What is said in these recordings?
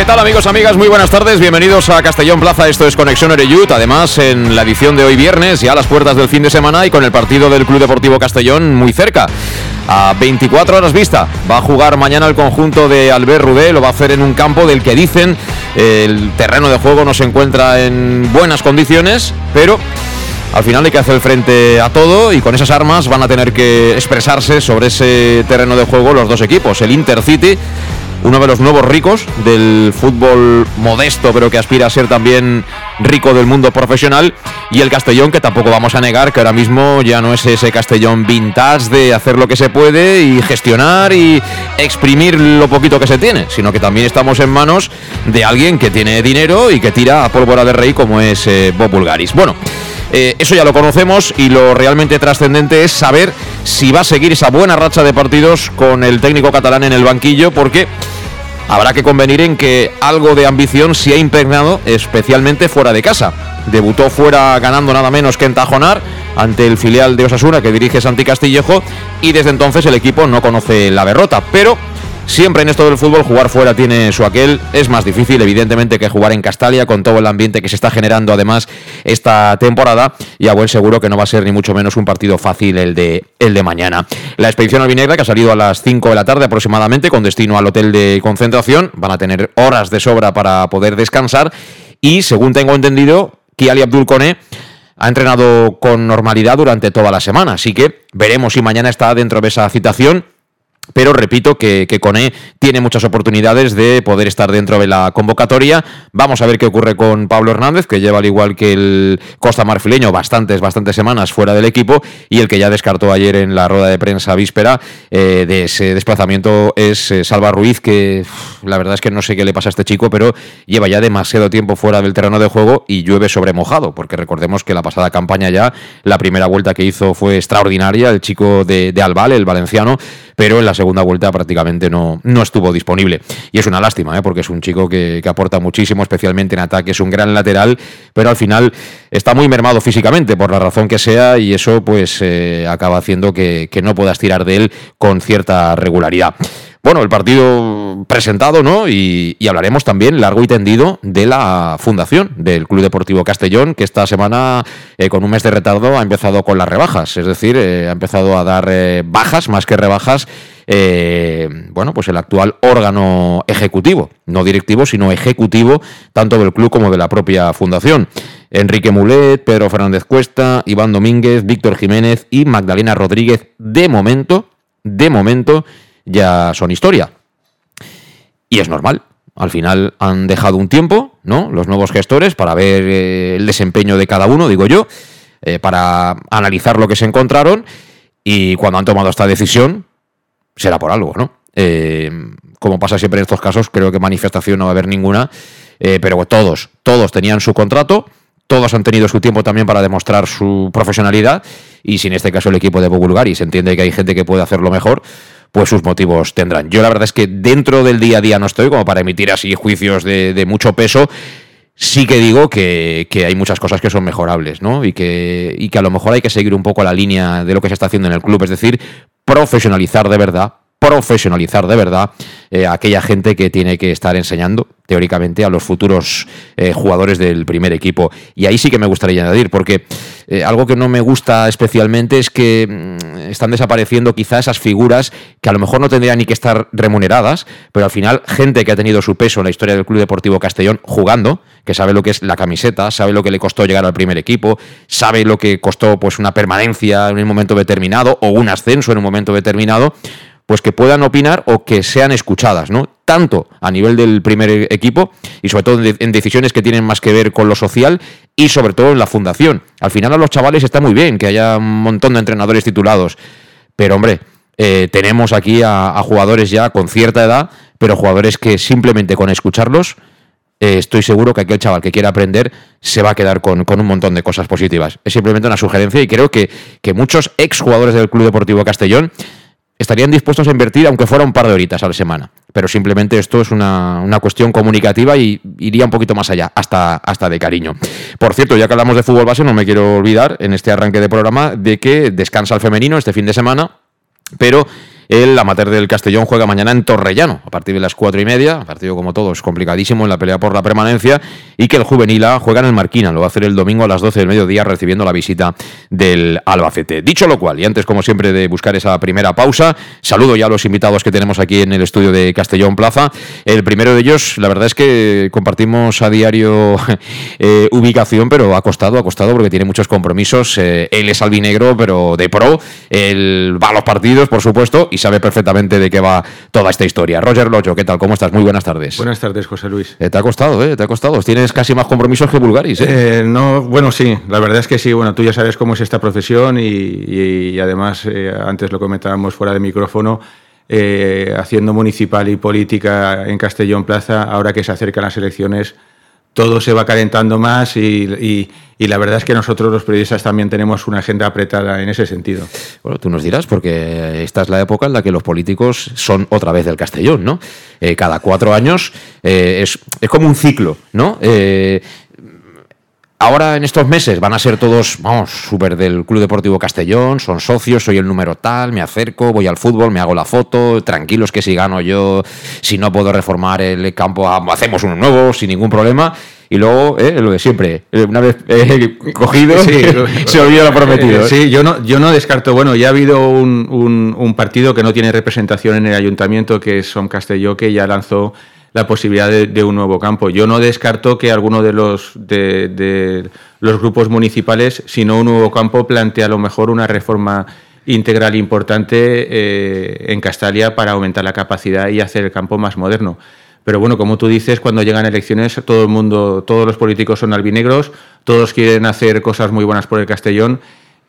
¿Qué tal amigos, amigas? Muy buenas tardes, bienvenidos a Castellón Plaza, esto es Conexión Oreyut, además en la edición de hoy viernes, ya a las puertas del fin de semana y con el partido del Club Deportivo Castellón muy cerca. A 24 horas vista, va a jugar mañana el conjunto de Albert Rudé, lo va a hacer en un campo del que dicen el terreno de juego no se encuentra en buenas condiciones, pero al final hay que hacer frente a todo y con esas armas van a tener que expresarse sobre ese terreno de juego los dos equipos, el Intercity uno de los nuevos ricos del fútbol modesto, pero que aspira a ser también rico del mundo profesional, y el Castellón, que tampoco vamos a negar que ahora mismo ya no es ese Castellón vintage de hacer lo que se puede y gestionar y exprimir lo poquito que se tiene, sino que también estamos en manos de alguien que tiene dinero y que tira a pólvora de rey como es eh, Bob Bulgaris. Bueno. Eh, eso ya lo conocemos y lo realmente trascendente es saber si va a seguir esa buena racha de partidos con el técnico catalán en el banquillo, porque habrá que convenir en que algo de ambición se ha impregnado, especialmente fuera de casa. Debutó fuera ganando nada menos que en Tajonar ante el filial de Osasuna que dirige Santi Castillejo y desde entonces el equipo no conoce la derrota, pero Siempre en esto del fútbol jugar fuera tiene su aquel. Es más difícil, evidentemente, que jugar en Castalia con todo el ambiente que se está generando además esta temporada. Y a buen seguro que no va a ser ni mucho menos un partido fácil el de, el de mañana. La expedición albinegra, que ha salido a las 5 de la tarde aproximadamente, con destino al hotel de concentración, van a tener horas de sobra para poder descansar. Y según tengo entendido, Kiali Abdul Kone ha entrenado con normalidad durante toda la semana. Así que veremos si mañana está dentro de esa citación pero repito que, que Cone tiene muchas oportunidades de poder estar dentro de la convocatoria. Vamos a ver qué ocurre con Pablo Hernández, que lleva al igual que el Costa Marfileño bastantes, bastantes semanas fuera del equipo y el que ya descartó ayer en la rueda de prensa víspera eh, de ese desplazamiento es eh, Salva Ruiz, que la verdad es que no sé qué le pasa a este chico, pero lleva ya demasiado tiempo fuera del terreno de juego y llueve sobre mojado, porque recordemos que la pasada campaña ya, la primera vuelta que hizo fue extraordinaria, el chico de, de Albal, el valenciano, pero en la segunda vuelta prácticamente no, no estuvo disponible. Y es una lástima, ¿eh? porque es un chico que, aporta muchísimo, especialmente en ataque, es un gran lateral, pero al final está muy mermado físicamente, por la razón que sea, y eso pues eh, acaba haciendo que, no puedas tirar de él con cierta regularidad. Bueno, el partido presentado, ¿no? Y, hablaremos también largo y tendido de la fundación del Club Deportivo Castellón, que esta semana, eh, con un mes de retardo, ha empezado con las rebajas. Es decir, ha empezado a dar bajas más que rebajas. Bueno, pues el actual órgano ejecutivo, no directivo, sino ejecutivo, tanto del club como de la propia fundación. Enrique Mulet, Pedro Fernández Cuesta, Iván Domínguez, Víctor Jiménez y Magdalena Rodríguez, de momento, de momento, ya son historia. Y es normal. Al final han dejado un tiempo, ¿no? Los nuevos gestores para ver eh, el desempeño de cada uno, digo yo, eh, para analizar lo que se encontraron y cuando han tomado esta decisión será por algo, ¿no? Eh, como pasa siempre en estos casos, creo que manifestación no va a haber ninguna, pero todos, todos tenían su contrato, todos han tenido su tiempo también para demostrar su profesionalidad y si en este caso el equipo de y se entiende que hay gente que puede hacerlo mejor, pues sus motivos tendrán. Yo la verdad es que dentro del día a día no estoy como para emitir así juicios de, mucho peso. Sí que digo que, hay muchas cosas que son mejorables, ¿no? Y que, y que a lo mejor hay que seguir un poco la línea de lo que se está haciendo en el club, es decir, profesionalizar de verdad profesionalizar de verdad eh, a aquella gente que tiene que estar enseñando teóricamente a los futuros eh, jugadores del primer equipo. Y ahí sí que me gustaría añadir, porque eh, algo que no me gusta especialmente es que mm, están desapareciendo quizá esas figuras que a lo mejor no tendrían ni que estar remuneradas, pero al final gente que ha tenido su peso en la historia del Club Deportivo Castellón jugando, que sabe lo que es la camiseta, sabe lo que le costó llegar al primer equipo, sabe lo que costó pues una permanencia en un momento determinado o un ascenso en un momento determinado, pues que puedan opinar o que sean escuchadas, ¿no? Tanto a nivel del primer equipo y sobre todo en decisiones que tienen más que ver con lo social y sobre todo en la fundación. Al final a los chavales está muy bien que haya un montón de entrenadores titulados, pero hombre, eh, tenemos aquí a, jugadores ya con cierta edad, pero jugadores que simplemente con escucharlos, eh, estoy seguro que aquel chaval que quiera aprender se va a quedar con, un montón de cosas positivas. Es simplemente una sugerencia y creo que, que muchos exjugadores del Club Deportivo Castellón estarían dispuestos a invertir aunque fuera un par de horitas a la semana. Pero simplemente esto es una, cuestión comunicativa y iría un poquito más allá, hasta, hasta de cariño. Por cierto, ya que hablamos de fútbol base, no me quiero olvidar en este arranque de programa de que descansa el femenino este fin de semana, pero el amateur del Castellón juega mañana en Torrellano, a partir de las cuatro y media. Partido, como todos, complicadísimo en la pelea por la permanencia. Y que el juvenil juega en el Marquina. Lo va a hacer el domingo a las 12 del mediodía, recibiendo la visita del Albacete. Dicho lo cual, y antes, como siempre, de buscar esa primera pausa, saludo ya a los invitados que tenemos aquí en el estudio de Castellón Plaza. El primero de ellos, la verdad es que compartimos a diario eh, ubicación, pero ha costado, ha costado porque tiene muchos compromisos. Eh, él es albinegro, pero de pro. Él va a los partidos, por supuesto, sabe perfectamente de qué va toda esta historia. Roger Locho, ¿qué tal? ¿Cómo estás? Muy buenas tardes. Buenas tardes, José Luis. Eh, te ha costado, ¿eh? Te ha costado. Tienes casi más compromisos que Bulgaris, ¿eh? ¿eh? no, bueno, sí. La verdad es que sí. Bueno, tú ya sabes cómo es esta profesión y, además, eh, antes lo comentábamos fuera de micrófono, haciendo municipal y política en Castellón Plaza, ahora que se acercan las elecciones, todo se va calentando más y, la verdad es que nosotros los periodistas también tenemos una agenda apretada en ese sentido. Bueno, tú nos dirás, porque esta es la época en la que los políticos son otra vez del Castellón, ¿no? Eh, cada cuatro años eh, es, como un ciclo, ¿no? Eh, Ahora en estos meses van a ser todos, vamos, súper del Club Deportivo Castellón, son socios, soy el número tal, me acerco, voy al fútbol, me hago la foto, tranquilos que si gano yo, si no puedo reformar el campo, ah, hacemos uno nuevo sin ningún problema. Y luego, eh, lo de siempre, eh, una vez eh, cogido, se olvida lo prometido. sí, yo no, yo no descarto, bueno, ya ha habido un, un, partido que no tiene representación en el ayuntamiento, que es Son Castelló, que ya lanzó la posibilidad de, un nuevo campo. Yo no descarto que alguno de los, de, los grupos municipales, si no un nuevo campo, plantee a lo mejor una reforma integral importante eh, en Castalia para aumentar la capacidad y hacer el campo más moderno. Pero bueno, como tú dices, cuando llegan elecciones, todo el mundo, todos los políticos son albinegros, todos quieren hacer cosas muy buenas por el Castellón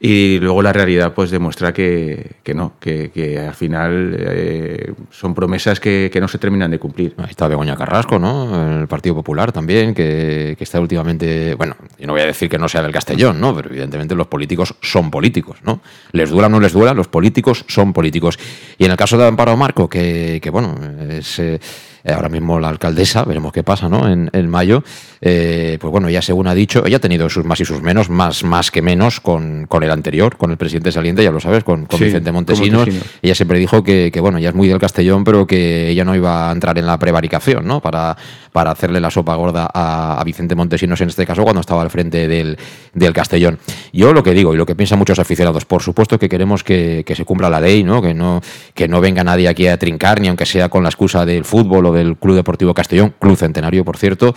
y luego la realidad pues demuestra que, no, que, al final eh, son promesas que, no se terminan de cumplir. Ahí está Begoña Carrasco, ¿no? El Partido Popular también, que, está últimamente, bueno, yo no voy a decir que no sea del Castellón, ¿no? Pero evidentemente los políticos son políticos, ¿no? Les duela o no les duela, los políticos son políticos. Y en el caso de Amparo Marco, que, bueno, es... Eh, ahora mismo la alcaldesa, veremos qué pasa, ¿no? En, mayo, eh, pues bueno, ya según ha dicho, ella ha tenido sus más y sus menos, más, más que menos con, con el anterior, con el presidente saliente, ya lo sabes, con, Vicente Montesinos. Ella siempre dijo que, bueno, ya es muy del Castellón, pero que ella no iba a entrar en la prevaricación, ¿no? Para, para hacerle la sopa gorda a, Vicente Montesinos en este caso cuando estaba al frente del, del, Castellón. Yo lo que digo y lo que piensan muchos aficionados, por supuesto que queremos que, que, se cumpla la ley, ¿no? Que, no, que no venga nadie aquí a trincar, ni aunque sea con la excusa del fútbol del Club Deportivo Castellón, Club Centenario, por cierto,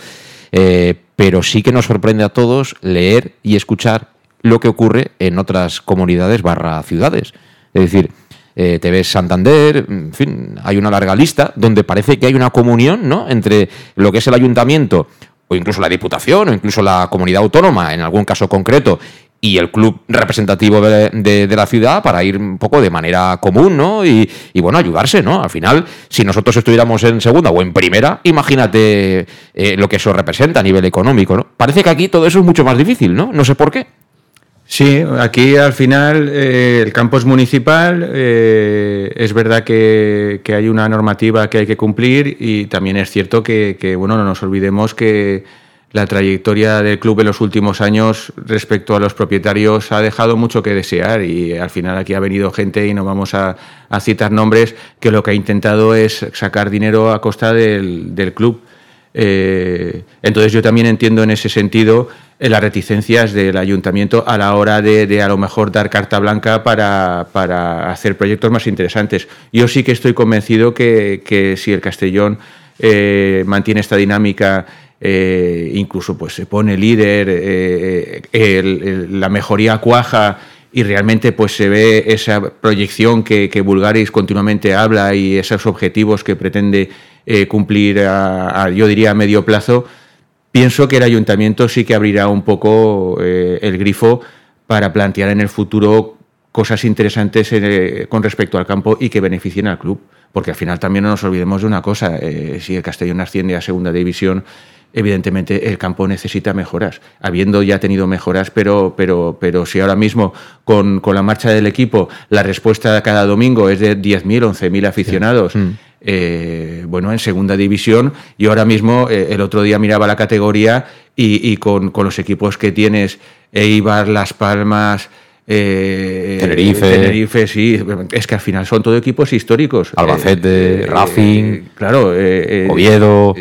eh, pero sí que nos sorprende a todos leer y escuchar lo que ocurre en otras comunidades barra ciudades. Es decir, eh, ves Santander, en fin, hay una larga lista donde parece que hay una comunión ¿no? entre lo que es el ayuntamiento o incluso la diputación o incluso la comunidad autónoma en algún caso concreto y el club representativo de, la ciudad para ir un poco de manera común, ¿no? Y, bueno, ayudarse, ¿no? Al final, si nosotros estuviéramos en segunda o en primera, imagínate eh, lo que eso representa a nivel económico, ¿no? Parece que aquí todo eso es mucho más difícil, ¿no? No sé por qué. Sí, aquí al final eh, el campo es municipal, eh, es verdad que, hay una normativa que hay que cumplir y también es cierto que, que bueno, no nos olvidemos que la trayectoria del club en los últimos años respecto a los propietarios ha dejado mucho que desear y al final aquí ha venido gente y no vamos a, citar nombres que lo que ha intentado es sacar dinero a costa del, club. Eh, entonces yo también entiendo en ese sentido eh, las reticencias del ayuntamiento a la hora de, a lo mejor dar carta blanca para, hacer proyectos más interesantes. Yo sí que estoy convencido que, si el Castellón eh, mantiene esta dinámica incluso pues se pone líder, la mejoría cuaja y realmente pues se ve esa proyección que, que continuamente habla y esos objetivos que pretende eh, cumplir a, yo diría a medio plazo, pienso que el ayuntamiento sí que abrirá un poco el grifo para plantear en el futuro cosas interesantes con respecto al campo y que beneficien al club. Porque al final también no nos olvidemos de una cosa, si el Castellón asciende a segunda división, evidentemente el campo necesita mejoras, habiendo ya tenido mejoras, pero, pero, pero si ahora mismo con, la marcha del equipo la respuesta cada domingo es de 10.000, 11.000 aficionados, mm. Eh, bueno, en segunda división, yo ahora mismo eh, el otro día miraba la categoría y, con, con, los equipos que tienes, Eibar, Las Palmas, eh, Tenerife. Tenerife, sí. Es que al final son todo equipos históricos. Albacete, eh, Racing, eh, claro, eh, Oviedo,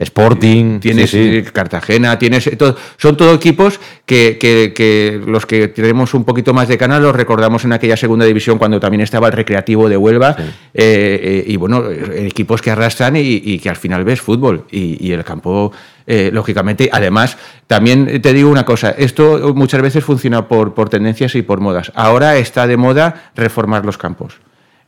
Sporting. Tienes Cartagena, tienes. son todo equipos que, que, los que tenemos un poquito más de canal los recordamos en aquella segunda división cuando también estaba el Recreativo de Huelva. y bueno, equipos que arrastran y, que al final ves fútbol. y el campo eh, lógicamente. Además, también te digo una cosa, esto muchas veces funciona por, por tendencias y por modas. Ahora está de moda reformar los campos.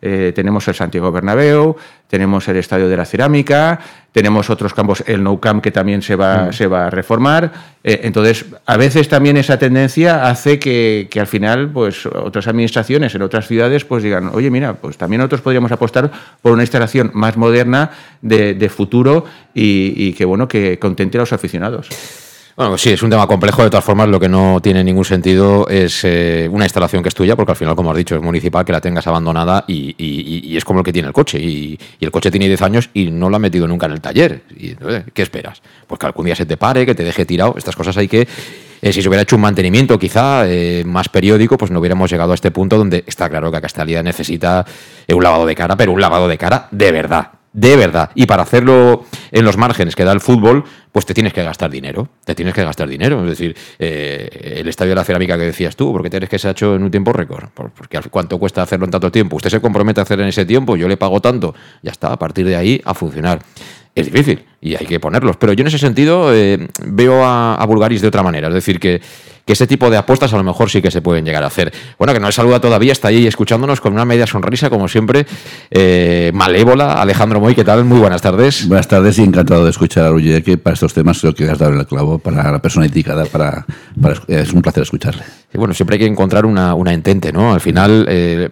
Eh, tenemos el Santiago Bernabéu, tenemos el Estadio de la Cerámica, tenemos otros campos, el Nou Camp que también se va, mm. se va a reformar. Eh, entonces, a veces también esa tendencia hace que, al final, pues otras administraciones en otras ciudades, pues digan, oye, mira, pues también nosotros podríamos apostar por una instalación más moderna de, futuro y, y, que bueno, que contente a los aficionados. Bueno, sí, es un tema complejo. De todas formas, lo que no tiene ningún sentido es eh, una instalación que es tuya, porque al final, como has dicho, es municipal, que la tengas abandonada y, es como el que tiene el coche. Y, el coche tiene 10 años y no lo ha metido nunca en el taller. Y, ¿Qué esperas? Pues que algún día se te pare, que te deje tirado. Estas cosas hay que. Eh, si se hubiera hecho un mantenimiento quizá eh, más periódico, pues no hubiéramos llegado a este punto donde está claro que Castellía necesita un lavado de cara, pero un lavado de cara de verdad de verdad. Y para hacerlo en los márgenes que da el fútbol, pues te tienes que gastar dinero. Te tienes que gastar dinero. Es decir, eh, el estadio de la cerámica que decías tú, porque tienes que se ha hecho en un tiempo récord. Porque cuánto cuesta hacerlo en tanto tiempo. Usted se compromete a hacer en ese tiempo, yo le pago tanto. Ya está, a partir de ahí a funcionar. Es difícil y hay que ponerlos. Pero yo en ese sentido eh, veo a, a Bulgaris de otra manera. Es decir, que que ese tipo de apuestas a lo mejor sí que se pueden llegar a hacer. Bueno, que no le saluda todavía, está ahí escuchándonos con una media sonrisa, como siempre, eh, malévola. Alejandro Moy, ¿qué tal? Muy buenas tardes. Buenas tardes y encantado de escuchar a que para estos temas creo que has dado el clavo para la persona indicada, para, es un placer escucharle. Y bueno, siempre hay que encontrar una, una entente, ¿no? Al final... Eh,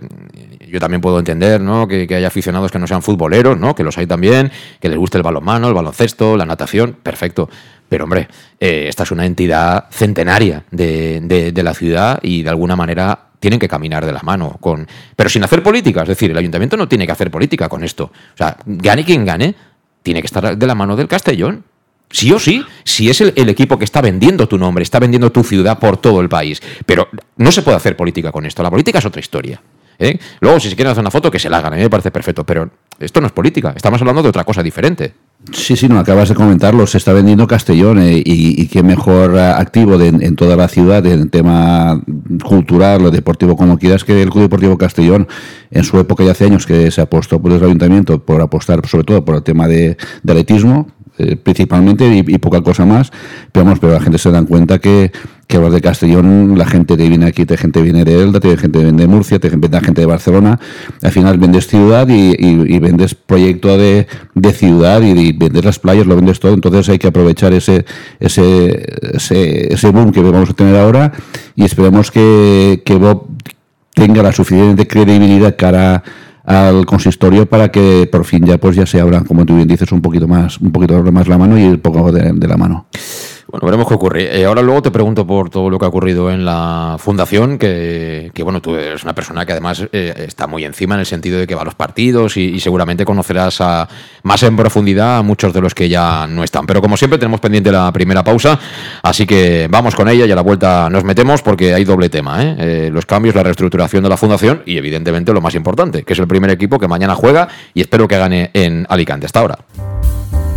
yo también puedo entender ¿no? que, que, haya aficionados que no sean futboleros, ¿no? que los hay también, que les guste el balonmano, el baloncesto, la natación, perfecto. Pero hombre, eh, esta es una entidad centenaria de, la ciudad y de alguna manera tienen que caminar de la mano con pero sin hacer política es decir el ayuntamiento no tiene que hacer política con esto o sea gane quien gane tiene que estar de la mano del Castellón sí o sí si es el, equipo que está vendiendo tu nombre está vendiendo tu ciudad por todo el país. Pero no se puede hacer política con esto. La política es otra historia ¿eh? luego si se quieren hacer una foto que se la hagan. A mí me parece perfecto pero esto no es política. Estamos hablando de otra cosa diferente. Sí, sí, no, acabas de comentarlo, se está vendiendo Castellón eh, y, qué mejor eh, activo en toda la ciudad en tema cultural o deportivo como quieras que el Club Deportivo Castellón. En su época ya hace años que se apostó por el ayuntamiento por apostar sobre todo por el tema de, de atletismo, eh, principalmente y, poca cosa más, pero, vamos, pero la gente se da cuenta que, que hablar de Castellón, la gente que viene aquí, te gente viene de Elda, te gente viene de Murcia, te viene gente de Barcelona, al final vendes ciudad y, vendes proyecto de, ciudad y, vendes las playas, lo vendes todo, entonces hay que aprovechar ese, ese, ese, boom que vamos a tener ahora y esperemos que, que Bob tenga la suficiente credibilidad cara al consistorio para que por fin ya pues ya se abran, como tú bien dices, un poquito más, un poquito más la mano y el poco de, la mano. Bueno, veremos qué ocurre. Eh, ahora luego te pregunto por todo lo que ha ocurrido en la fundación, que, bueno, tú eres una persona que además eh, está muy encima en el sentido de que va a los partidos y, seguramente conocerás a, más en profundidad a muchos de los que ya no están. Pero como siempre tenemos pendiente la primera pausa, así que vamos con ella y a la vuelta nos metemos porque hay doble tema. ¿eh? los cambios, la reestructuración de la fundación y evidentemente lo más importante, que es el primer equipo que mañana juega y espero que gane en Alicante. Hasta ahora.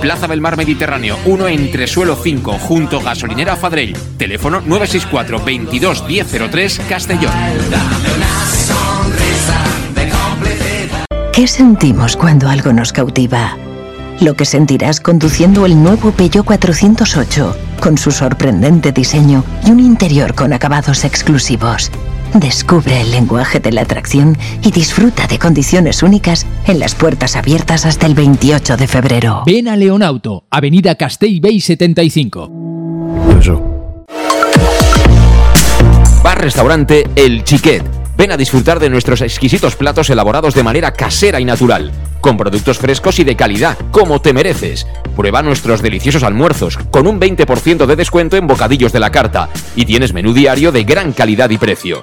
Plaza del Mar Mediterráneo, 1 entre suelo 5 junto gasolinera Fadrell. Teléfono teléfono 964 22 1003 Castellón. ¿Qué sentimos cuando algo nos cautiva? Lo que sentirás conduciendo el nuevo Peugeot 408, con su sorprendente diseño y un interior con acabados exclusivos. Descubre el lenguaje de la atracción y disfruta de condiciones únicas en las puertas abiertas hasta el 28 de febrero. Ven a Leonauto, Avenida Castell Bay 75. Eso. Bar Restaurante El Chiquet. Ven a disfrutar de nuestros exquisitos platos elaborados de manera casera y natural, con productos frescos y de calidad, como te mereces. Prueba nuestros deliciosos almuerzos, con un 20% de descuento en bocadillos de la carta, y tienes menú diario de gran calidad y precio.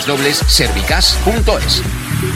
www.servicas.es.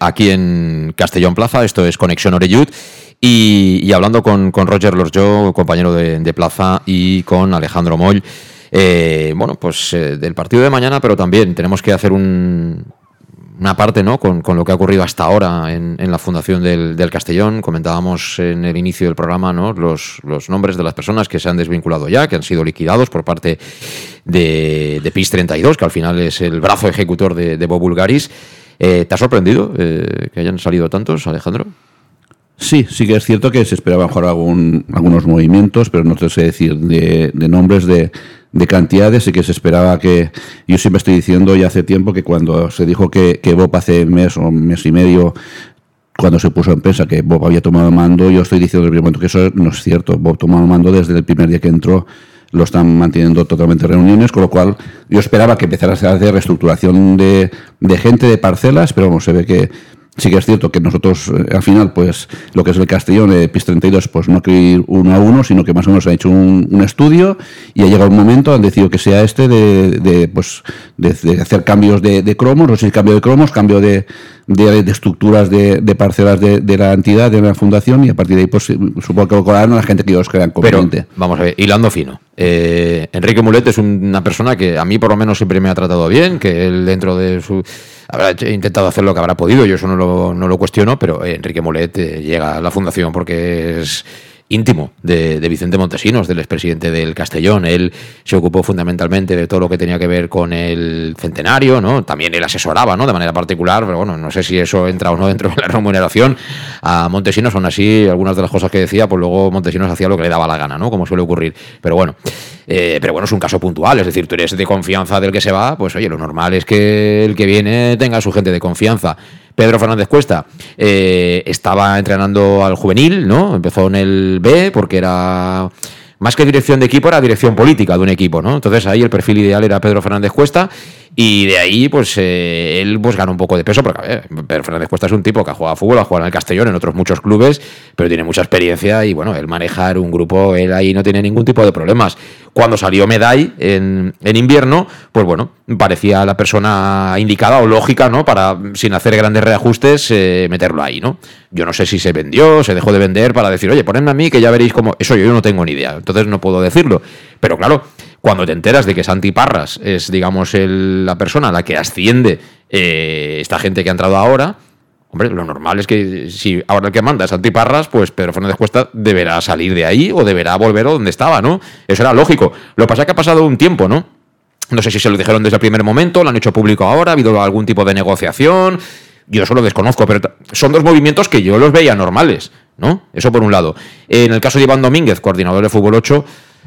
aquí en Castellón Plaza, esto es Conexión Oreyud. Y, hablando con, con Roger Lorjo, compañero de, Plaza, y con Alejandro Moll, eh, bueno, pues eh, del partido de mañana, pero también tenemos que hacer un, una parte ¿no? Con, lo que ha ocurrido hasta ahora en, en la fundación del, Castellón. Comentábamos en el inicio del programa ¿no? los, nombres de las personas que se han desvinculado ya, que han sido liquidados por parte de, de PIS 32, que al final es el brazo ejecutor de, de Bulgaris. Eh, ¿Te ha sorprendido eh, que hayan salido tantos, Alejandro? Sí, sí que es cierto que se esperaba mejor algún, algunos movimientos, pero no te sé decir de, de nombres de, de, cantidades y que se esperaba que... Yo siempre estoy diciendo ya hace tiempo que cuando se dijo que, que Bob hace mes o mes y medio cuando se puso en prensa que Bob había tomado mando, yo estoy diciendo desde el momento que eso no es cierto. Bob tomó el mando desde el primer día que entró, lo están manteniendo totalmente reuniones, con lo cual yo esperaba que empezara a hacer reestructuración de, de gente, de parcelas, pero vamos, se ve que Sí que es cierto que nosotros, eh, al final, pues lo que es el Castellón de PIS 32, pues no hay que ir uno a uno, sino que más o menos ha hecho un, un estudio y ha llegado un momento, han decidido que sea este de, de pues, de, de, hacer cambios de, de cromos, no sé si cambio de cromos, cambio de, de, estructuras de, parcelas de, la entidad, de la fundación, y a partir de ahí, pues supongo que colocarán a la gente que ellos crean conveniente. Pero, vamos a ver, hilando fino. Eh, Enrique Mulet es una persona que a mí por lo menos siempre me ha tratado bien, que él dentro de su habrá intentado hacer lo que habrá podido, yo eso no lo, no lo cuestiono, pero Enrique Molet eh, llega a la fundación porque es íntimo de, Vicente Montesinos, del expresidente del Castellón. Él se ocupó fundamentalmente de todo lo que tenía que ver con el centenario, ¿no? También él asesoraba, ¿no? De manera particular, pero bueno, no sé si eso entra o no dentro de la remuneración a Montesinos, aún así, algunas de las cosas que decía, pues luego Montesinos hacía lo que le daba la gana, ¿no? Como suele ocurrir. Pero bueno, eh, pero bueno, es un caso puntual, es decir, tú eres de confianza del que se va, pues oye, lo normal es que el que viene tenga su gente de confianza. Pedro Fernández Cuesta eh, estaba entrenando al juvenil, ¿no? Empezó en el B porque era más que dirección de equipo, era dirección política de un equipo, ¿no? Entonces ahí el perfil ideal era Pedro Fernández Cuesta y de ahí, pues eh, él pues un poco de peso, porque ver, Pedro Fernández Cuesta es un tipo que ha jugado a fútbol, ha jugado en el Castellón, en otros muchos clubes, pero tiene mucha experiencia y bueno, el manejar un grupo, él ahí no tiene ningún tipo de problemas. Cuando salió Meday en, en invierno, pues bueno, parecía la persona indicada o lógica, ¿no? Para, sin hacer grandes reajustes, eh, meterlo ahí, ¿no? Yo no sé si se vendió, se dejó de vender para decir, oye, ponedme a mí que ya veréis cómo... Eso yo no tengo ni idea, entonces no puedo decirlo. Pero claro, cuando te enteras de que Santi Parras es, digamos, la persona a la que asciende eh, esta gente que ha entrado ahora, hombre, lo normal es que si ahora el que manda es Santi Parras, pues Pedro Fernández Cuesta deberá salir de ahí o deberá volver a donde estaba, ¿no? Eso era lógico. Lo que pasa es que ha pasado un tiempo, ¿no? No sé si se lo dijeron desde el primer momento, lo han hecho público ahora, ha habido algún tipo de negociación. Yo eso lo desconozco, pero son dos movimientos que yo los veía normales, ¿no? Eso por un lado. En el caso de Iván Domínguez, coordinador de Fútbol 8,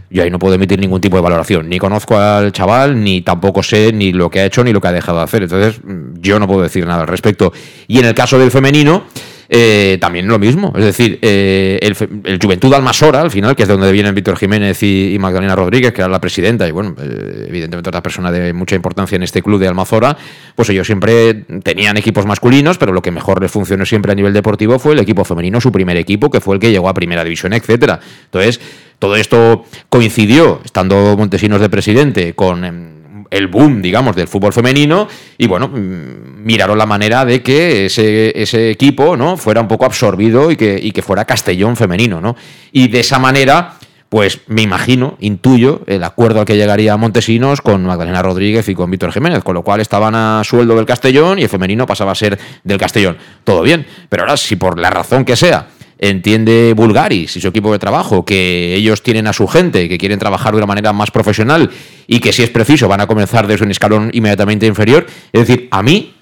yo ahí no puedo emitir ningún tipo de valoración. Ni conozco al chaval, ni tampoco sé ni lo que ha hecho ni lo que ha dejado de hacer. Entonces, yo no puedo decir nada al respecto. Y en el caso del femenino, eh, también lo mismo. Es decir, eh, el, Juventud Almasora, al final, que es de donde vienen Víctor Jiménez y, Magdalena Rodríguez, que era la presidenta, y bueno, eh, evidentemente otra persona de mucha importancia en este club de Almazora, pues ellos siempre tenían equipos masculinos, pero lo que mejor les funcionó siempre a nivel deportivo fue el equipo femenino, su primer equipo, que fue el que llegó a primera división, etcétera. Entonces, todo esto coincidió, estando Montesinos de presidente, con em, el boom, digamos, del fútbol femenino y bueno, mm, miraron la manera de que ese, ese equipo ¿no? fuera un poco absorbido y que, y que fuera Castellón femenino, ¿no? Y de esa manera, pues me imagino, intuyo, el acuerdo al que llegaría Montesinos con Magdalena Rodríguez y con Víctor Jiménez, con lo cual estaban a sueldo del Castellón y el femenino pasaba a ser del Castellón. Todo bien, pero ahora si por la razón que sea entiende Bulgaris y su equipo de trabajo que ellos tienen a su gente, que quieren trabajar de una manera más profesional y que si es preciso van a comenzar desde un escalón inmediatamente inferior. Es decir, a mí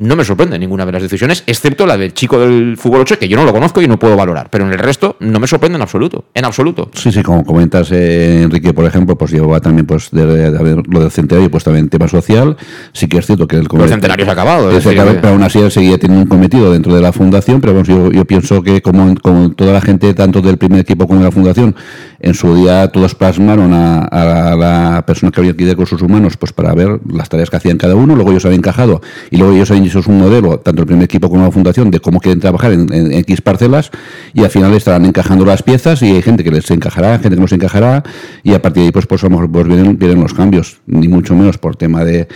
no me sorprende ninguna de las decisiones, excepto la del chico del fútbol 8, que yo no lo conozco y no puedo valorar. Pero en el resto no me sorprende en absoluto. En absoluto. Sí, sí, como comentas, eh, Enrique, por ejemplo, pues llevaba también pues de, lo del centenario, pues también tema social. Sí que es cierto que el, el centenario se ha acabado. Es pero aún así él seguía teniendo un cometido dentro de la fundación. Pero bueno, yo, pienso que como, como, toda la gente, tanto del primer equipo como de la fundación, en su día todos plasmaron a, la persona que había aquí de recursos humanos pues para ver las tareas que hacían cada uno. Luego ellos habían encajado y luego ellos habían hecho un modelo tanto el primer equipo como la fundación, de cómo quieren trabajar en, X parcelas y al final estarán encajando las piezas y hay gente que les encajará, gente que no se encajará y a partir de ahí pues, pues, pues vienen, vienen los cambios, ni mucho menos por tema de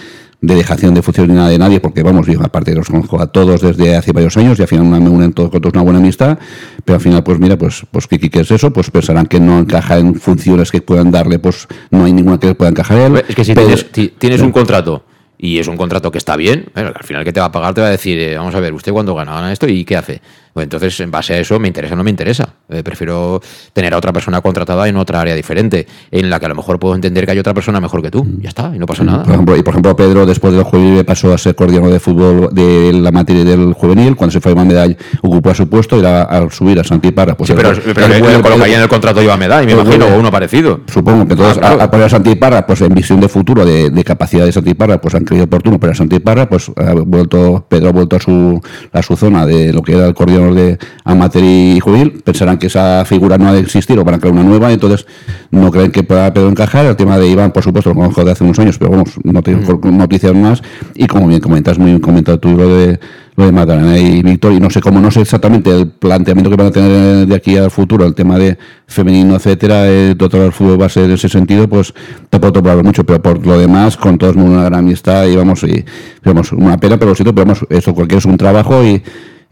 de dejación de funcionar de nadie, porque vamos, yo aparte los conozco a todos desde hace varios años y al final me unen todos con todos una buena amistad, pero al final, pues mira, pues, pues ¿qué, qué es eso? Pues pensarán que no encaja en funciones que puedan darle, pues no hay ninguna que pueda encajar él. Es que si tienes, tienes un contrato y es un contrato que está bien, pero al final que te va a pagar te va a decir, eh, vamos a ver, ¿usted cuándo gana? ¿Gana esto y qué hace? Pues entonces, en base a eso, me interesa o no me interesa. Eh, prefiero tener a otra persona contratada en otra área diferente, en la que a lo mejor puedo entender que hay otra persona mejor que tú. Ya está, y no pasa nada. Por ejemplo, y por ejemplo, Pedro, después del juvenil, pasó a ser coordinador de fútbol de la materia del juvenil. Cuando se fue a Medall, ocupó su puesto y a subir a Santiparra. Pues sí, pero, pero él, colocaría en el contrato iba a Medall, me imagino, o uno parecido. Supongo que entonces, ah, a, poner a Santiparra, pues en visión de futuro, de, capacidad de Santiparra, pues han creído oportuno, pero a Santiparra, pues ha vuelto, Pedro ha vuelto a su, a su zona de lo que era el coordinador de y juvenil, pensarán que esa figura no ha de existir o van a crear una nueva, entonces no creen que pueda Pedro encajar. El tema de Iván, por supuesto, lo conozco de hace unos años, pero vamos, no tengo mm. noticias más. Y como bien comentas, muy comentado tú lo de lo de Magdalena y Víctor, y no sé cómo, no sé exactamente el planteamiento que van a tener de aquí al futuro, el tema de femenino, etcétera, eh, todo el fútbol va a ser en ese sentido, pues tampoco puedo hablar mucho, pero por lo demás, con todos una gran amistad y vamos, y, vamos una pena, pero sí, pero vamos, eso cualquier es un trabajo y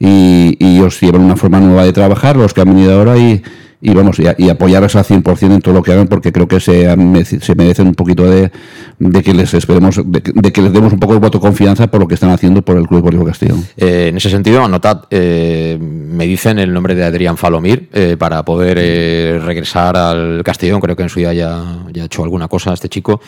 y, y ellos llevan una forma nueva de trabajar, los que han venido ahora, y, y vamos, y, y apoyarles al 100% en todo lo que hagan, porque creo que se, se merecen un poquito de, de que les esperemos, de, que les demos un poco de voto de confianza por lo que están haciendo por el Club Deportivo Castillo. Eh, en ese sentido, anotad, eh, me dicen el nombre de Adrián Falomir eh, para poder regresar al Castellón, creo que en su día ya, ya ha hecho alguna cosa este chico.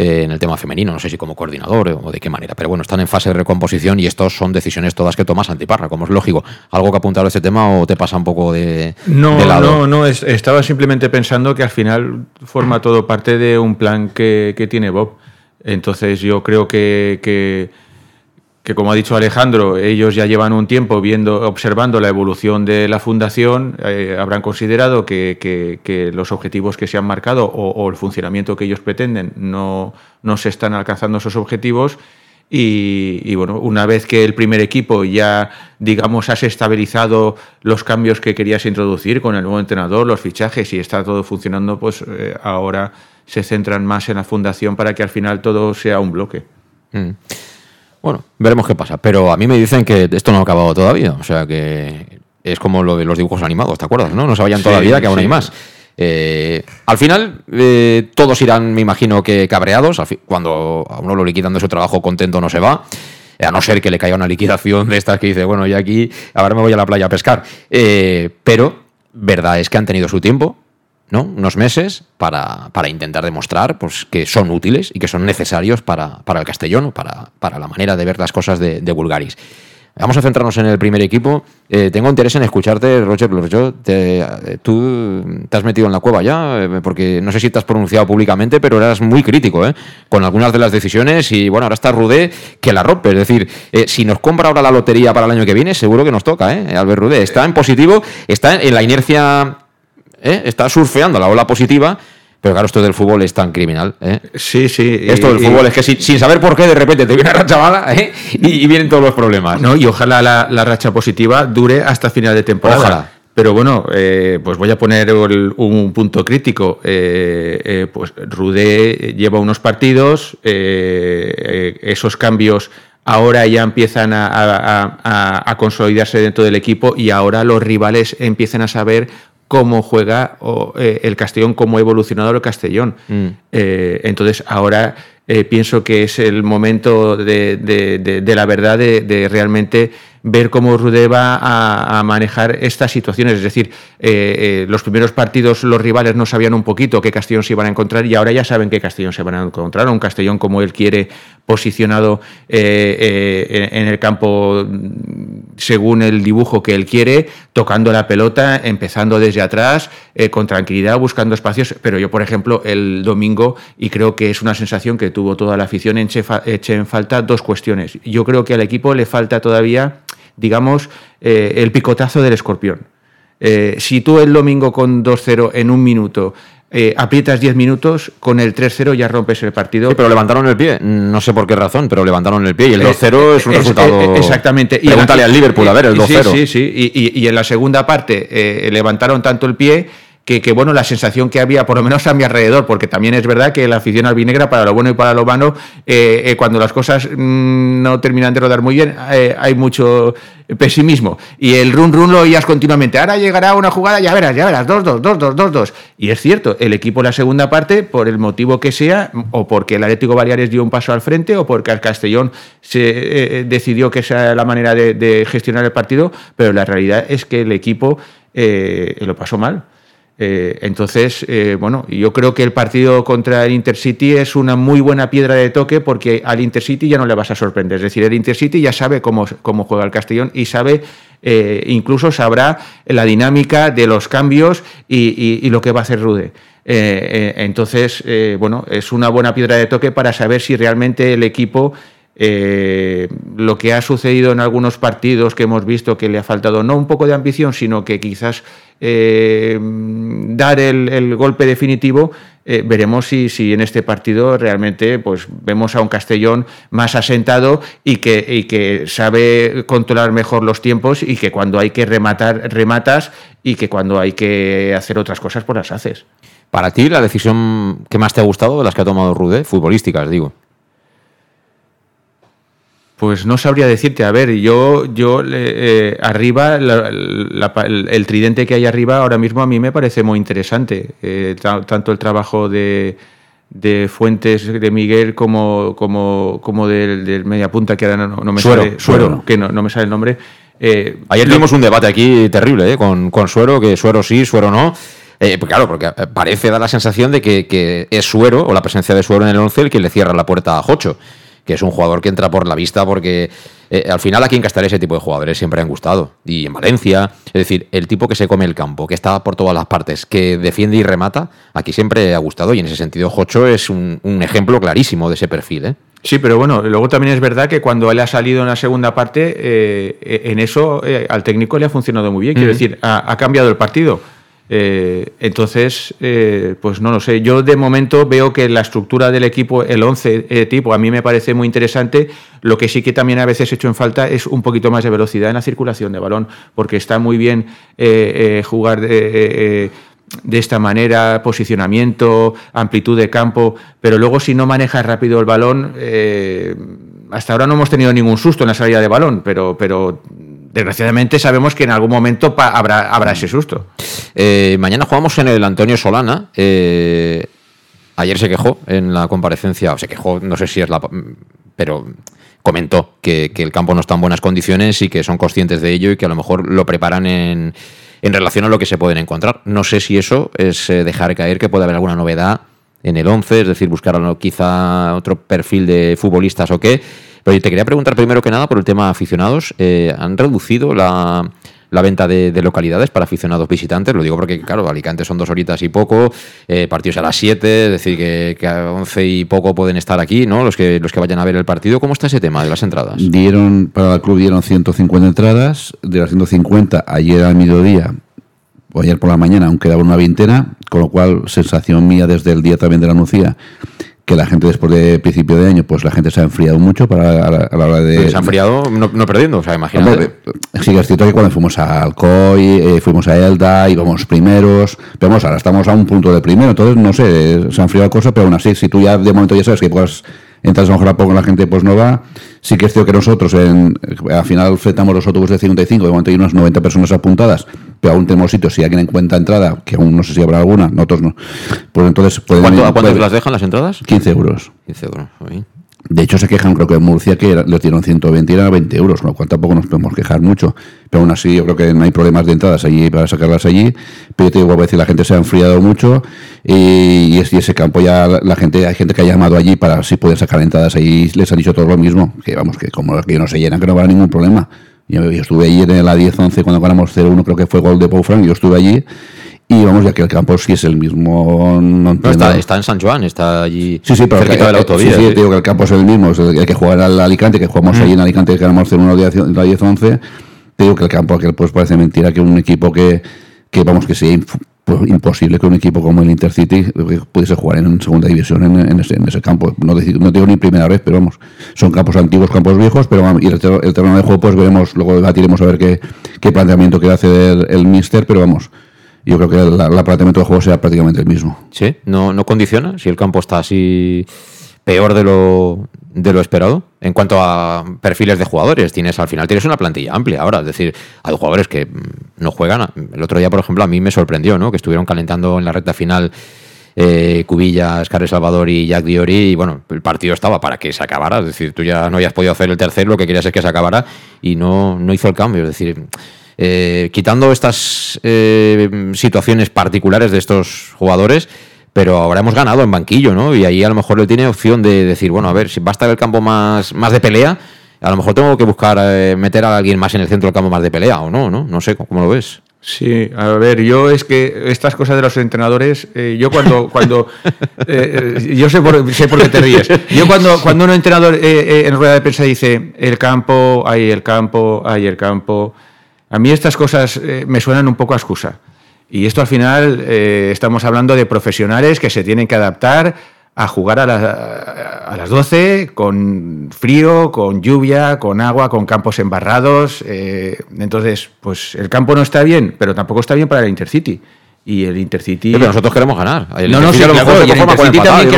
Eh, en el tema femenino, no sé si como coordinador o de qué manera, pero bueno, están en fase de recomposición y estos son decisiones todas que tomas antiparra, como es lógico. ¿Algo que apuntar a este tema o te pasa un poco de, no, No, no, estaba simplemente pensando que al final forma todo parte de un plan que, tiene Bob. Entonces yo creo que, que, que como ha dicho Alejandro, ellos ya llevan un tiempo viendo, observando la evolución de la fundación, eh, habrán considerado que, los objetivos que se han marcado o, el funcionamiento que ellos pretenden no, no se están alcanzando esos objetivos. Y, bueno, una vez que el primer equipo ya, digamos, has estabilizado los cambios que querías introducir con el nuevo entrenador, los fichajes y está todo funcionando, pues eh, ahora se centran más en la fundación para que al final todo sea un bloque. Mm. Bueno, veremos qué pasa. Pero a mí me dicen que esto no ha acabado todavía. O sea que es como lo de los dibujos animados, ¿te acuerdas? No, no se vayan todavía, que aún hay más. Eh, al final, eh, todos irán, me imagino que cabreados. Cuando a uno lo liquidan de su trabajo contento, no se va. A no ser que le caiga una liquidación de estas que dice, bueno, ya aquí, ahora me voy a la playa a pescar. Eh, pero, verdad es que han tenido su tiempo ¿no? unos meses para, intentar demostrar pues, que son útiles y que son necesarios para, el Castellón, para, para la manera de ver las cosas de, de Bulgaris. Vamos a centrarnos en el primer equipo. Eh, tengo interés en escucharte, Roger Blorjo. Eh, tú te has metido en la cueva ya, eh, porque no sé si te has pronunciado públicamente, pero eras muy crítico con algunas de las decisiones. Y bueno, ahora está Rudé que la rompe. Es decir, si nos compra ahora la lotería para el año que viene, seguro que nos toca, ¿eh? Albert Rudé. Está en positivo, está en la inercia ¿eh? está surfeando la ola positiva. Pero claro, esto del fútbol es tan criminal. ¿eh? Sí, sí. Esto del fútbol es que sin, saber por qué de repente te viene una racha mala ¿eh? y, vienen todos los problemas. No, y ojalá la, racha positiva dure hasta final de temporada. Ojalá. Pero bueno, pues voy a poner un punto crítico. pues Rudé lleva unos partidos, esos cambios ahora ya empiezan a, a, consolidarse dentro del equipo y ahora los rivales empiezan a saber cómo juega eh, el Castellón, cómo ha evolucionado el Castellón. Mm. Eh, entonces, ahora eh, pienso que es el momento de, la verdad, de, realmente ver cómo Rudé va a, manejar estas situaciones. Es decir, los primeros partidos los rivales no sabían un poquito qué Castellón se iban a encontrar y ahora ya saben qué Castellón se van a encontrar. Un Castellón como él quiere posicionado en el campo según el dibujo que él quiere, tocando la pelota, empezando desde atrás, eh, con tranquilidad, buscando espacios. Pero yo, por ejemplo, el domingo, y creo que es una sensación que tuvo toda la afición, eché, en falta dos cuestiones. Yo creo que al equipo le falta todavía, digamos, eh, el picotazo del escorpión. Eh, si tú el domingo con 2-0 en un minuto eh, aprietas 10 minutos, con el 3-0 ya rompes el partido. Sí, pero levantaron el pie, no sé por qué razón, pero levantaron el pie y el 2-0 es un resultado. exactamente. Pregúntale al Liverpool, a ver, el 2-0. Sí, sí, sí. Y, en la segunda parte eh, levantaron tanto el pie que, bueno, la sensación que había, por lo menos a mi alrededor, porque también es verdad que la afición albinegra, para lo bueno y para lo malo, eh, eh, cuando las cosas mm, no terminan de rodar muy bien, eh, hay mucho pesimismo. Y el run run lo oías continuamente. Ahora llegará una jugada, ya verás, ya verás, 2-2, 2-2, 2-2. Y es cierto, el equipo en la segunda parte, por el motivo que sea, o porque el Atlético Baleares dio un paso al frente, o porque el Castellón se decidió que esa la manera de, gestionar el partido, pero la realidad es que el equipo lo pasó mal. Eh, entonces, eh, bueno, yo creo que el partido contra el Intercity es una muy buena piedra de toque porque al Intercity ya no le vas a sorprender. Es decir, el Intercity ya sabe cómo, cómo juega el Castellón y sabe, eh, incluso sabrá la dinámica de los cambios y, lo que va a hacer Rude. entonces, bueno, es una buena piedra de toque para saber si realmente el equipo lo que ha sucedido en algunos partidos que hemos visto que le ha faltado no un poco de ambición, sino que quizás eh, dar el, golpe definitivo, eh, veremos si, si, en este partido realmente pues, vemos a un Castellón más asentado y que, que sabe controlar mejor los tiempos y que cuando hay que rematar, rematas y que cuando hay que hacer otras cosas, pues las haces. Para ti, la decisión que más te ha gustado de las que ha tomado Rude, futbolísticas, digo. Pues no sabría decirte. A ver, yo, yo eh, arriba, el, tridente que hay arriba ahora mismo a mí me parece muy interesante. Eh, tanto el trabajo de, Fuentes, de Miguel, como, como, como del, del media punta, que ahora no, me sale. Suero, que no, me sale el nombre. Eh, Ayer tuvimos un debate aquí terrible con, con Suero, que Suero sí, Suero no. Pues claro, porque parece dar la sensación de que, que, es Suero, o la presencia de Suero en el 11, el que le cierra la puerta a Jocho que es un jugador que entra por la vista porque eh, al final aquí en Castellón ese tipo de jugadores siempre han gustado. Y en Valencia, es decir, el tipo que se come el campo, que está por todas las partes, que defiende y remata, aquí siempre ha gustado y en ese sentido Jocho es un, ejemplo clarísimo de ese perfil. ¿eh? Sí, pero bueno, luego también es verdad que cuando él ha salido en la segunda parte, eh, en eso al técnico le ha funcionado muy bien. Quiero decir, ha, cambiado el partido. Eh, entonces, pues no lo sé. Yo de momento veo que la estructura del equipo, el 11 tipo, a mí me parece muy interesante. Lo que sí que también a veces he hecho en falta es un poquito más de velocidad en la circulación de balón, porque está muy bien jugar de esta manera, posicionamiento, amplitud de campo, pero luego si no manejas rápido el balón, eh, hasta ahora no hemos tenido ningún susto en la salida de balón, pero, pero desgraciadamente sabemos que en algún momento habrá, ese susto. Eh, mañana jugamos en el Antonio Solana. Eh, ayer se quejó en la comparecencia, o se quejó, no sé si es la... pero comentó que, que el campo no está en buenas condiciones y que son conscientes de ello y que a lo mejor lo preparan en en relación a lo que se pueden encontrar. No sé si eso es eh, dejar caer que puede haber alguna novedad en el 11, es decir, buscar quizá otro perfil de futbolistas o qué. Pero te quería preguntar primero que nada por el tema aficionados. Eh, ¿Han reducido la, venta de, localidades para aficionados visitantes. Lo digo porque, claro, Alicante son dos horitas y poco, eh, partidos a las 7, es decir, que, a 11 y poco pueden estar aquí, ¿no? Los que, los que vayan a ver el partido. ¿Cómo está ese tema de las entradas? Dieron, para el club dieron 150 entradas, de las 150 ayer al mediodía o ayer por la mañana aún quedaba una veintena, con lo cual, sensación mía desde el día también de la Nucía, que la gente después de principio de año, pues la gente se ha enfriado mucho para a la, hora de... Se ha enfriado no, perdiendo, o sea, imagínate. sí que es cierto que cuando fuimos a Alcoy, eh, fuimos a Elda, íbamos primeros, pero vamos, ahora estamos a un punto de primero, entonces no sé, se ha enfriado la cosa, pero aún así, si tú ya de momento ya sabes que puedes entras a lo mejor a poco la gente pues no va. Sí que es cierto que nosotros en, al final fletamos los autobuses de 55, de momento hay unas 90 personas apuntadas, pero aún tenemos sitios, si alguien encuentra entrada, que aún no sé si habrá alguna, nosotros no. Pues entonces ¿Cuánto, ¿A cuánto las dejan las entradas? 15 euros. 15 euros, de hecho, se quejan, creo que en Murcia, que le dieron 120 y era 20 euros, con lo cual tampoco nos podemos quejar mucho. Pero aún así, yo creo que no hay problemas de entradas allí para sacarlas allí. Pero te digo, a veces la gente se ha enfriado mucho y, ese campo ya la, gente, hay gente que ha llamado allí para si pueden sacar entradas ahí, les han dicho todo lo mismo. Que vamos, que como que no se llenan, que no va a haber ningún problema. Yo, estuve allí en la 10-11 cuando ganamos 0-1, creo que fue gol de Pau Frank, yo estuve allí y vamos, ya que el campo sí es el mismo. No, está, está, en San Juan, está allí. Sí, sí, pero cerquita de la autovía. Sí, sí, digo que el campo es el mismo. hay que jugar al Alicante, que jugamos allí en Alicante, que ganamos 0-1 la 10-11. Te digo que el campo aquel pues parece mentira que un equipo que, que vamos, que sea pues, imposible que un equipo como el Intercity eh, pudiese jugar en segunda división en, ese, en ese, campo. No, no, digo ni primera vez, pero vamos, son campos antiguos, campos viejos, pero vamos, y el, el terreno de juego, pues veremos, luego debatiremos a ver qué, qué planteamiento quiere hacer el Mister, pero vamos yo creo que el, planteamiento del juego sea prácticamente el mismo. Sí, no, no condiciona si el campo está así peor de lo, de lo esperado. En cuanto a perfiles de jugadores, tienes al final tienes una plantilla amplia ahora. Es decir, hay jugadores que mm, no juegan. El otro día, por ejemplo, a mí me sorprendió, ¿no? Que estuvieron calentando en la recta final eh, Cubillas, Carles Salvador y Jack Diori. Y bueno, el partido estaba para que se acabara. Es decir, tú ya no habías podido hacer el tercero, lo que querías es que se acabara y no, no hizo el cambio. Es decir, eh, quitando estas eh, situaciones particulares de estos jugadores, pero ahora hemos ganado en banquillo, ¿no? Y ahí a lo mejor le tiene opción de decir, bueno, a ver, si va a estar el campo más, más de pelea, a lo mejor tengo que buscar eh, meter a alguien más en el centro del campo más de pelea, o no, ¿no? No sé, ¿cómo lo ves? Sí, a ver, yo es que estas cosas de los entrenadores, yo cuando, cuando yo sé por, sé por qué te ríes, yo cuando, cuando un entrenador en rueda de prensa dice, el campo, hay el campo, hay el campo, a mí estas cosas eh, me suenan un poco a excusa. Y esto al final eh, estamos hablando de profesionales que se tienen que adaptar a jugar a, a, las 12 con frío, con lluvia, con agua, con campos embarrados. Eh, entonces, pues el campo no está bien, pero tampoco está bien para el Intercity. Y el Intercity. pero nosotros queremos ganar. no, no, sí, lo mejor, y el Intercity también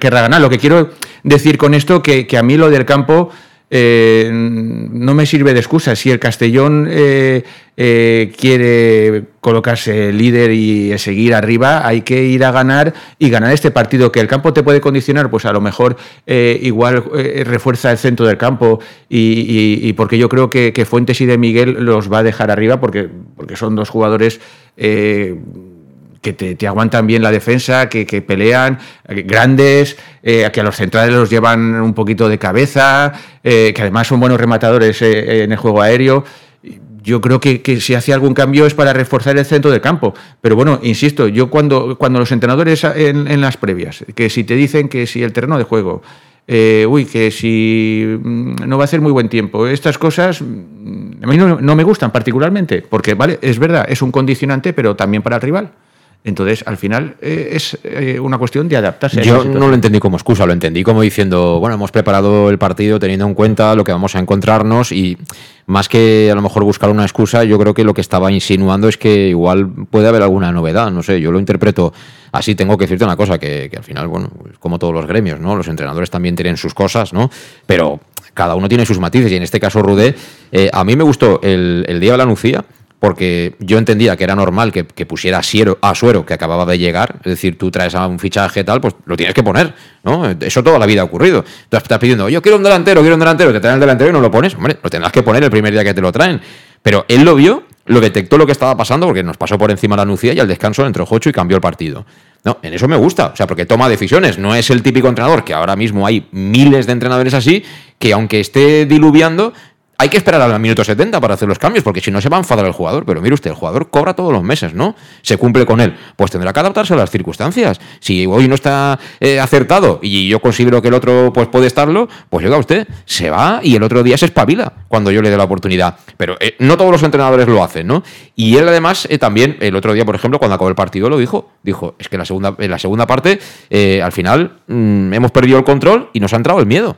querrá, ganar. Lo que quiero decir con esto que, que a mí lo del campo eh, no me sirve de excusa. Si el Castellón eh, eh, quiere colocarse líder y seguir arriba, hay que ir a ganar y ganar este partido. Que el campo te puede condicionar, pues a lo mejor igual refuerza el centro del campo y, porque yo creo que, que, Fuentes y de Miguel los va a dejar arriba porque, porque son dos jugadores que te, aguantan bien la defensa, que, pelean, eh, grandes, eh, que a los centrales los llevan un poquito de cabeza, eh, que además son buenos rematadores en el juego aéreo. Yo creo que, si hace algún cambio es para reforzar el centro del campo. Pero bueno, insisto, yo cuando, cuando los entrenadores en, las previas, que si te dicen que si el terreno de juego, eh, uy, que si mm, no va a hacer muy buen tiempo. Estas cosas mm, a mí no, no me gustan particularmente, porque, vale, es verdad, es un condicionante, pero también para el rival. Entonces, al final eh, es eh, una cuestión de adaptarse. Yo no lo entendí como excusa, lo entendí como diciendo, bueno, hemos preparado el partido teniendo en cuenta lo que vamos a encontrarnos y más que a lo mejor buscar una excusa, yo creo que lo que estaba insinuando es que igual puede haber alguna novedad, no sé, yo lo interpreto así, tengo que decirte una cosa, que, al final, bueno, como todos los gremios, ¿no? Los entrenadores también tienen sus cosas, ¿no? Pero cada uno tiene sus matices y en este caso Rudé, eh, a mí me gustó el, el día de la Nucía, porque yo entendía que era normal que, pusiera a, Suero, que acababa de llegar, es decir, tú traes a un fichaje tal, pues lo tienes que poner, ¿no? Eso toda la vida ha ocurrido. Tú estás pidiendo, yo quiero un delantero, quiero un delantero, te traen el delantero y no lo pones, hombre, lo tendrás que poner el primer día que te lo traen. Pero él lo vio, lo detectó lo que estaba pasando, porque nos pasó por encima la Nucía y al descanso entró Jocho y cambió el partido. No, en eso me gusta, o sea, porque toma decisiones, no es el típico entrenador, que ahora mismo hay miles de entrenadores así, que aunque esté diluviando, hay que esperar al minuto 70 para hacer los cambios, porque si no se va a enfadar el jugador. Pero mire usted, el jugador cobra todos los meses, ¿no? Se cumple con él. Pues tendrá que adaptarse a las circunstancias. Si hoy no está eh, acertado y yo considero que el otro pues puede estarlo, pues llega usted, se va y el otro día se espabila cuando yo le dé la oportunidad. Pero eh, no todos los entrenadores lo hacen, ¿no? Y él además eh, también, el otro día, por ejemplo, cuando acabó el partido, lo dijo. Dijo, es que en la segunda, en la segunda parte, al final, mm, hemos perdido el control y nos ha entrado el miedo.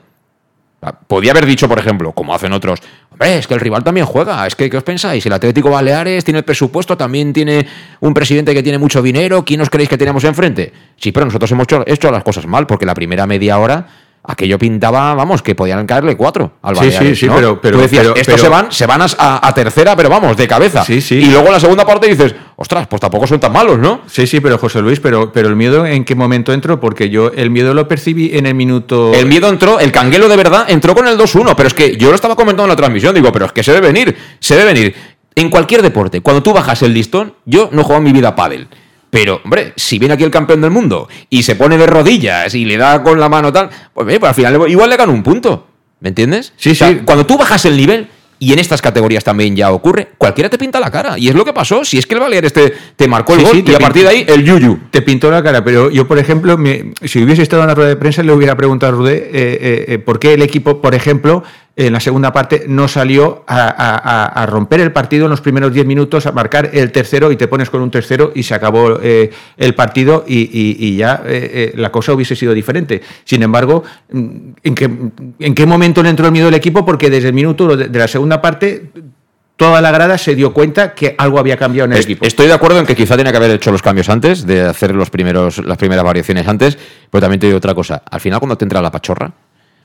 Podía haber dicho, por ejemplo, como hacen otros, es que el rival también juega, es que, ¿qué os pensáis? El Atlético Baleares tiene el presupuesto, también tiene un presidente que tiene mucho dinero, ¿quién os creéis que tenemos enfrente? Sí, pero nosotros hemos hecho las cosas mal, porque la primera media hora aquello pintaba, vamos, que podían caerle cuatro al Baleares, Sí, sí, sí, pero, pero, Tú decías, estos se van, se van a, tercera, pero vamos, de cabeza. Sí, sí. Y luego en la segunda parte dices, ostras, pues tampoco son tan malos, ¿no? Sí, sí, pero José Luis, pero, pero el miedo, ¿en qué momento entró? Porque yo el miedo lo percibí en el minuto... El miedo entró, el canguelo de verdad entró con el 2-1, pero es que yo lo estaba comentando en la transmisión, digo, pero es que se debe venir, se debe venir. En cualquier deporte, cuando tú bajas el listón, yo no juego en mi vida a pádel. Pero, hombre, si viene aquí el campeón del mundo y se pone de rodillas y le da con la mano tal, pues, pues al final igual le gana un punto. ¿Me entiendes? Sí, sí. Cuando tú bajas el nivel, y en estas categorías también ya ocurre, cualquiera te pinta la cara. Y es lo que pasó. Si es que el Baleares te, te marcó el gol y a partir de ahí el yuyu. Te pintó la cara, pero yo, por ejemplo, si hubiese estado en la rueda de prensa, le hubiera preguntado a Rudé eh, eh, eh, por qué el equipo, por ejemplo, en la segunda parte no salió a, romper el partido en los primeros 10 minutos, a marcar el tercero y te pones con un tercero y se acabó eh, el partido y, ya eh, eh, la cosa hubiese sido diferente. Sin embargo, mm, ¿en qué, ¿en qué momento le entró el miedo del equipo? Porque desde el minuto de, la segunda parte toda la grada se dio cuenta que algo había cambiado en el equipo. Estoy de acuerdo en que quizá tenía que haber hecho los cambios antes, de hacer los primeros, las primeras variaciones antes, pero también te digo otra cosa. Al final, cuando te entra la pachorra,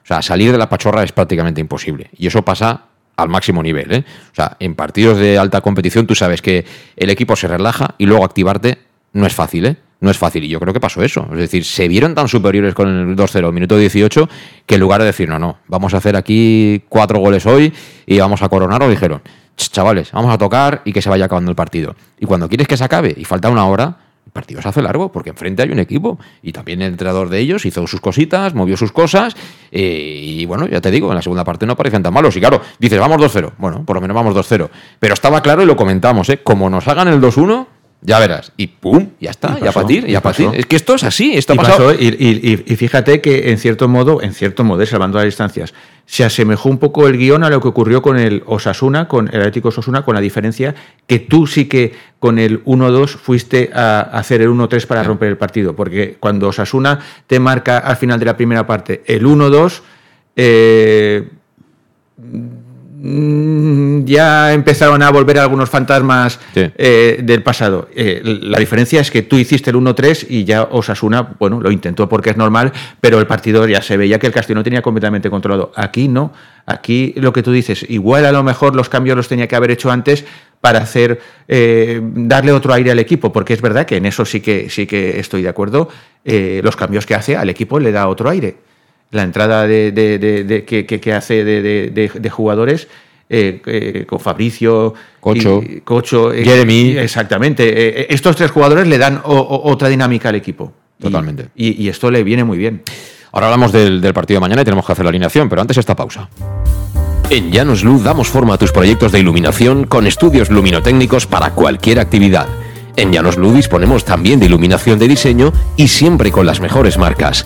o sea, salir de la pachorra es prácticamente imposible. Y eso pasa al máximo nivel. ¿eh? O sea, en partidos de alta competición tú sabes que el equipo se relaja y luego activarte no es fácil, ¿eh? No es fácil. Y yo creo que pasó eso. Es decir, se vieron tan superiores con el 2-0, minuto 18, que en lugar de decir, no, no, vamos a hacer aquí cuatro goles hoy y vamos a coronar, dijeron, chavales, vamos a tocar y que se vaya acabando el partido. Y cuando quieres que se acabe y falta una hora, el partido se hace largo porque enfrente hay un equipo y también el entrenador de ellos hizo sus cositas, movió sus cosas eh, y bueno, ya te digo, en la segunda parte no parecen tan malos. Y claro, dices, vamos 2-0. Bueno, por lo menos vamos 2-0. Pero estaba claro y lo comentamos, ¿eh? Como nos hagan el 2-1, ya verás. Y pum, ya está, ya para ti, ya para ti. Es que esto es así, esto y pasó. y, fíjate que en cierto modo, en cierto modo, salvando las distancias, se asemejó un poco el guion a lo que ocurrió con el Osasuna, con el Atlético Osasuna, con la diferencia que tú sí que con el 1-2 fuiste a hacer el 1-3 para romper el partido. Porque cuando Osasuna te marca al final de la primera parte el 1-2, eh, ya empezaron a volver algunos fantasmas eh, del pasado. Eh, la diferencia es que tú hiciste el 1-3 y ya Osasuna, bueno, lo intentó porque es normal, pero el partido ya se veía que el Castillo no tenía completamente controlado. Aquí no. Aquí lo que tú dices, igual a lo mejor los cambios los tenía que haber hecho antes para hacer eh, darle otro aire al equipo, porque es verdad que en eso sí que sí que estoy de acuerdo. los cambios que hace al equipo le da otro aire la entrada de, que, hace de, jugadores eh, eh, con Fabricio, Cocho, Cocho eh, Jeremy. Exactamente. estos tres jugadores le dan otra dinámica al equipo. Totalmente. Y, esto le viene muy bien. Ahora hablamos del, del, partido de mañana y tenemos que hacer la alineación, pero antes esta pausa. En Llanos Luz damos forma a tus proyectos de iluminación con estudios luminotécnicos para cualquier actividad. En Llanos Luz disponemos también de iluminación de diseño y siempre con las mejores marcas.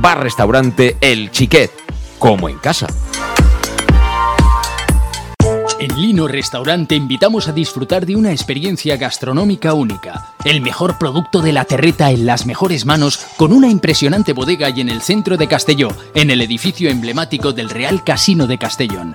Bar Restaurante El Chiquet, como en casa. En Lino Restaurante invitamos a disfrutar de una experiencia gastronómica única. El mejor producto de la terreta en las mejores manos, con una impresionante bodega y en el centro de Castelló, en el edificio emblemático del Real Casino de Castellón.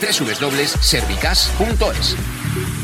www.servicas.es.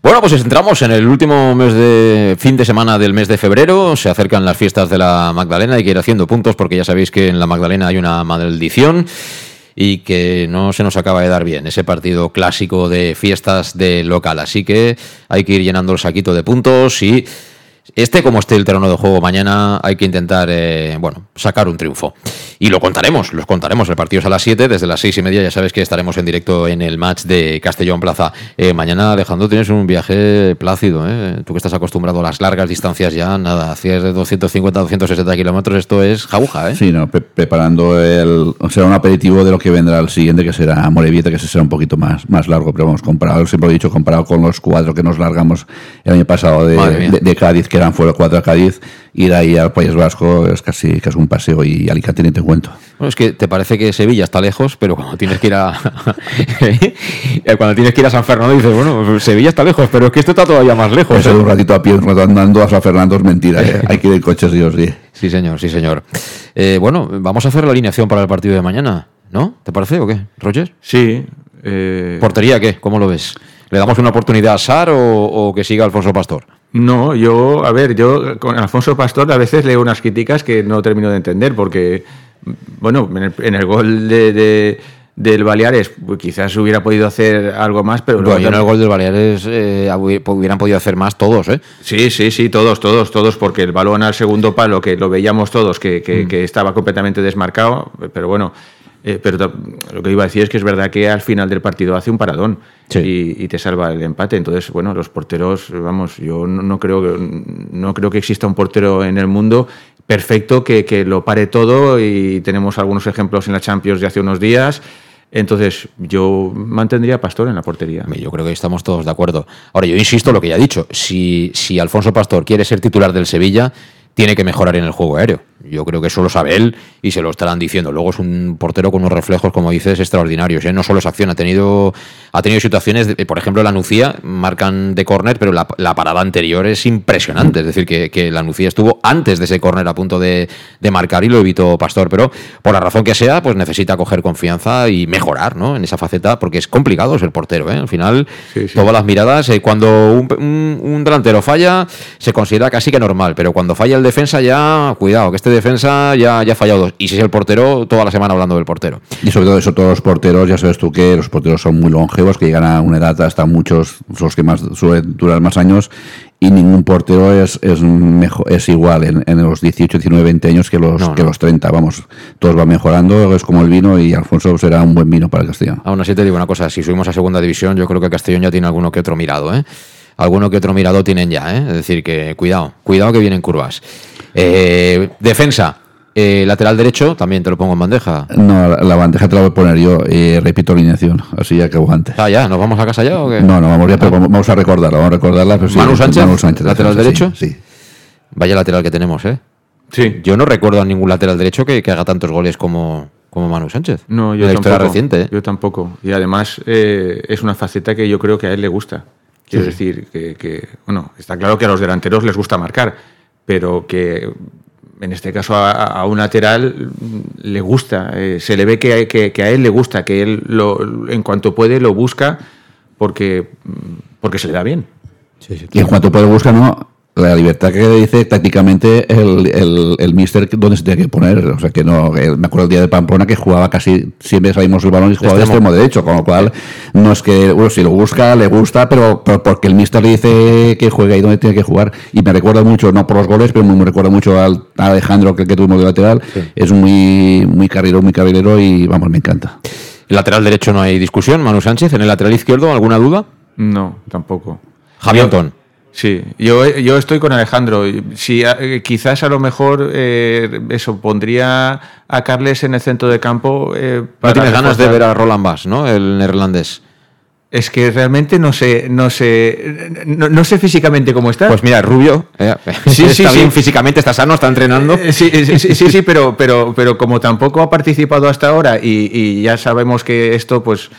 Bueno, pues entramos en el último mes de fin de semana del mes de febrero. Se acercan las fiestas de la Magdalena. Hay que ir haciendo puntos porque ya sabéis que en la Magdalena hay una maldición y que no se nos acaba de dar bien ese partido clásico de fiestas de local. Así que hay que ir llenando el saquito de puntos y este, como esté el terreno de juego mañana, hay que intentar, eh, bueno, sacar un triunfo. Y lo contaremos, los contaremos. El partido es a las 7, desde las 6 y media ya sabes que estaremos en directo en el match de Castellón Plaza. Eh, mañana, Alejandro, tienes un viaje plácido, ¿eh? Tú que estás acostumbrado a las largas distancias ya, nada, hacías de 250 260 kilómetros, esto es jabuja, ¿eh? Sí, no, preparando el... Será un aperitivo de lo que vendrá el siguiente, que será Morevieta, que será un poquito más, más largo, pero vamos, comparado, siempre he dicho, comparado con los cuatro que nos largamos el año pasado de, de, de Cádiz, que eran fuera cuatro a Cádiz, ir ahí al País Vasco es casi, casi un paseo y Alicante ni te cuento. Bueno, es que te parece que Sevilla está lejos, pero cuando tienes que ir a cuando tienes que ir a San Fernando dices, bueno, Sevilla está lejos, pero es que esto está todavía más lejos. Eso de un ratito a pie, un rato andando a San Fernando es mentira, ¿eh? hay que ir en coches Dios sí. Sí, señor, sí, señor. Eh, bueno, vamos a hacer la alineación para el partido de mañana, ¿no? ¿Te parece o qué, Roger? Sí. Eh... ¿Portería qué? ¿Cómo lo ves? ¿Le damos una oportunidad a Sar o, o que siga Alfonso Pastor? No, yo, a ver, yo con Alfonso Pastor a veces leo unas críticas que no termino de entender, porque, bueno, en el, en el gol de, de, del Baleares pues quizás hubiera podido hacer algo más, pero... Bueno, en el gol del Baleares eh, hubieran podido hacer más todos, ¿eh? Sí, sí, sí, todos, todos, todos, porque el balón al segundo palo, que lo veíamos todos, que, que, mm. que estaba completamente desmarcado, pero bueno... Eh, pero lo que iba a decir es que es verdad que al final del partido hace un paradón sí. y, y, te salva el empate. Entonces, bueno, los porteros, vamos, yo no, no, creo, no creo que exista un portero en el mundo perfecto que, que lo pare todo y tenemos algunos ejemplos en la Champions de hace unos días. Entonces, yo mantendría a Pastor en la portería. Yo creo que estamos todos de acuerdo. Ahora, yo insisto en lo que ya he dicho. Si, si Alfonso Pastor quiere ser titular del Sevilla, tiene que mejorar en el juego aéreo. Yo creo que eso lo sabe él y se lo estarán diciendo. Luego es un portero con unos reflejos, como dices, extraordinarios. ¿eh? No solo es acción, ha tenido, ha tenido situaciones, de, por ejemplo, la Nucía, marcan de córner, pero la, la, parada anterior es impresionante. Es decir, que, que, la Nucía estuvo antes de ese córner a punto de, de, marcar y lo evitó Pastor. Pero por la razón que sea, pues necesita coger confianza y mejorar ¿no? en esa faceta, porque es complicado ser portero. ¿eh? Al final, sí, sí. todas las miradas, eh, cuando un, un, un delantero falla, se considera casi que normal, pero cuando falla el defensa ya, cuidado, que este defensa ya, ya ha fallado dos. Y si es el portero, toda la semana hablando del portero. Y sobre todo eso, todos los porteros, ya sabes tú que los porteros son muy longevos, que llegan a una edad hasta muchos, son los que más suelen durar más años, y ningún portero es, es mejor es igual en, en los 18, 19, 20 años que los, No, que los 30. Vamos, todos van mejorando, es como el vino y Alfonso será un buen vino para el Castellón. Aún así te digo una cosa, si subimos a segunda división, yo creo que Castellón ya tiene alguno que otro mirado, ¿eh? Alguno que otro mirado tienen ya, ¿eh? Es decir, que cuidado, cuidado que vienen curvas. Eh, defensa, eh, lateral derecho, también te lo pongo en bandeja. No, la, la bandeja te la voy a poner yo, y repito alineación, así ya que aguante. Ah, ya, ¿nos vamos a casa ya o qué? No, no, vamos, ya, pero vamos- vamos a recordarla, vamos a recordarla. pero sí, Manu Sánchez, Manu Sánchez, lateral derecho. Sí. Vaya lateral que tenemos, ¿eh? Sí. Yo no recuerdo a ningún lateral derecho que, que haga tantos goles como, como Manu Sánchez. No, En yo la tampoco. historia reciente, ¿eh? Yo tampoco. Y además eh, es una faceta que yo creo que a él le gusta. Quiero Sí. decir que, que, bueno, está claro que a los delanteros les gusta marcar, pero que en este caso a, a un lateral le gusta. eh, se le ve que, que- que a él le gusta, que él lo, en cuanto puede lo busca porque, porque se le da bien. Y en cuanto puede buscar, ¿no? La libertad que dice tácticamente el, el, el míster dónde se tiene que poner. O sea, que no. me acuerdo el día de Pamplona que jugaba casi. Siempre salimos el balón y jugaba de extremo. extremo derecho. Con lo cual, no es que. Bueno, si lo busca, le gusta, pero, pero porque el míster le dice que juega y dónde tiene que jugar. Y me recuerda mucho, no por los goles, pero me, me recuerda mucho al a Alejandro que, que tuvimos de lateral. Es muy, muy carrilero, muy carrilero y vamos, me encanta. El lateral derecho no hay discusión, Manu Sánchez. En el lateral izquierdo, ¿alguna duda? No, tampoco. Javi Yo- Antón. Sí, yo, yo estoy con Alejandro. Si, eh, quizás a lo mejor eh, eso pondría a Carles en el centro de campo. eh, No para tienes ganas de ver a Roland Bass, ¿no? El neerlandés. Es que realmente no sé, no sé, no, no sé físicamente cómo está. Pues mira, Rubio. eh, Sí, sí, está sí. bien físicamente, está sano, está entrenando. Sí, sí, sí, sí, sí, pero, pero, pero como tampoco ha participado hasta ahora y, y ya sabemos que esto, pues,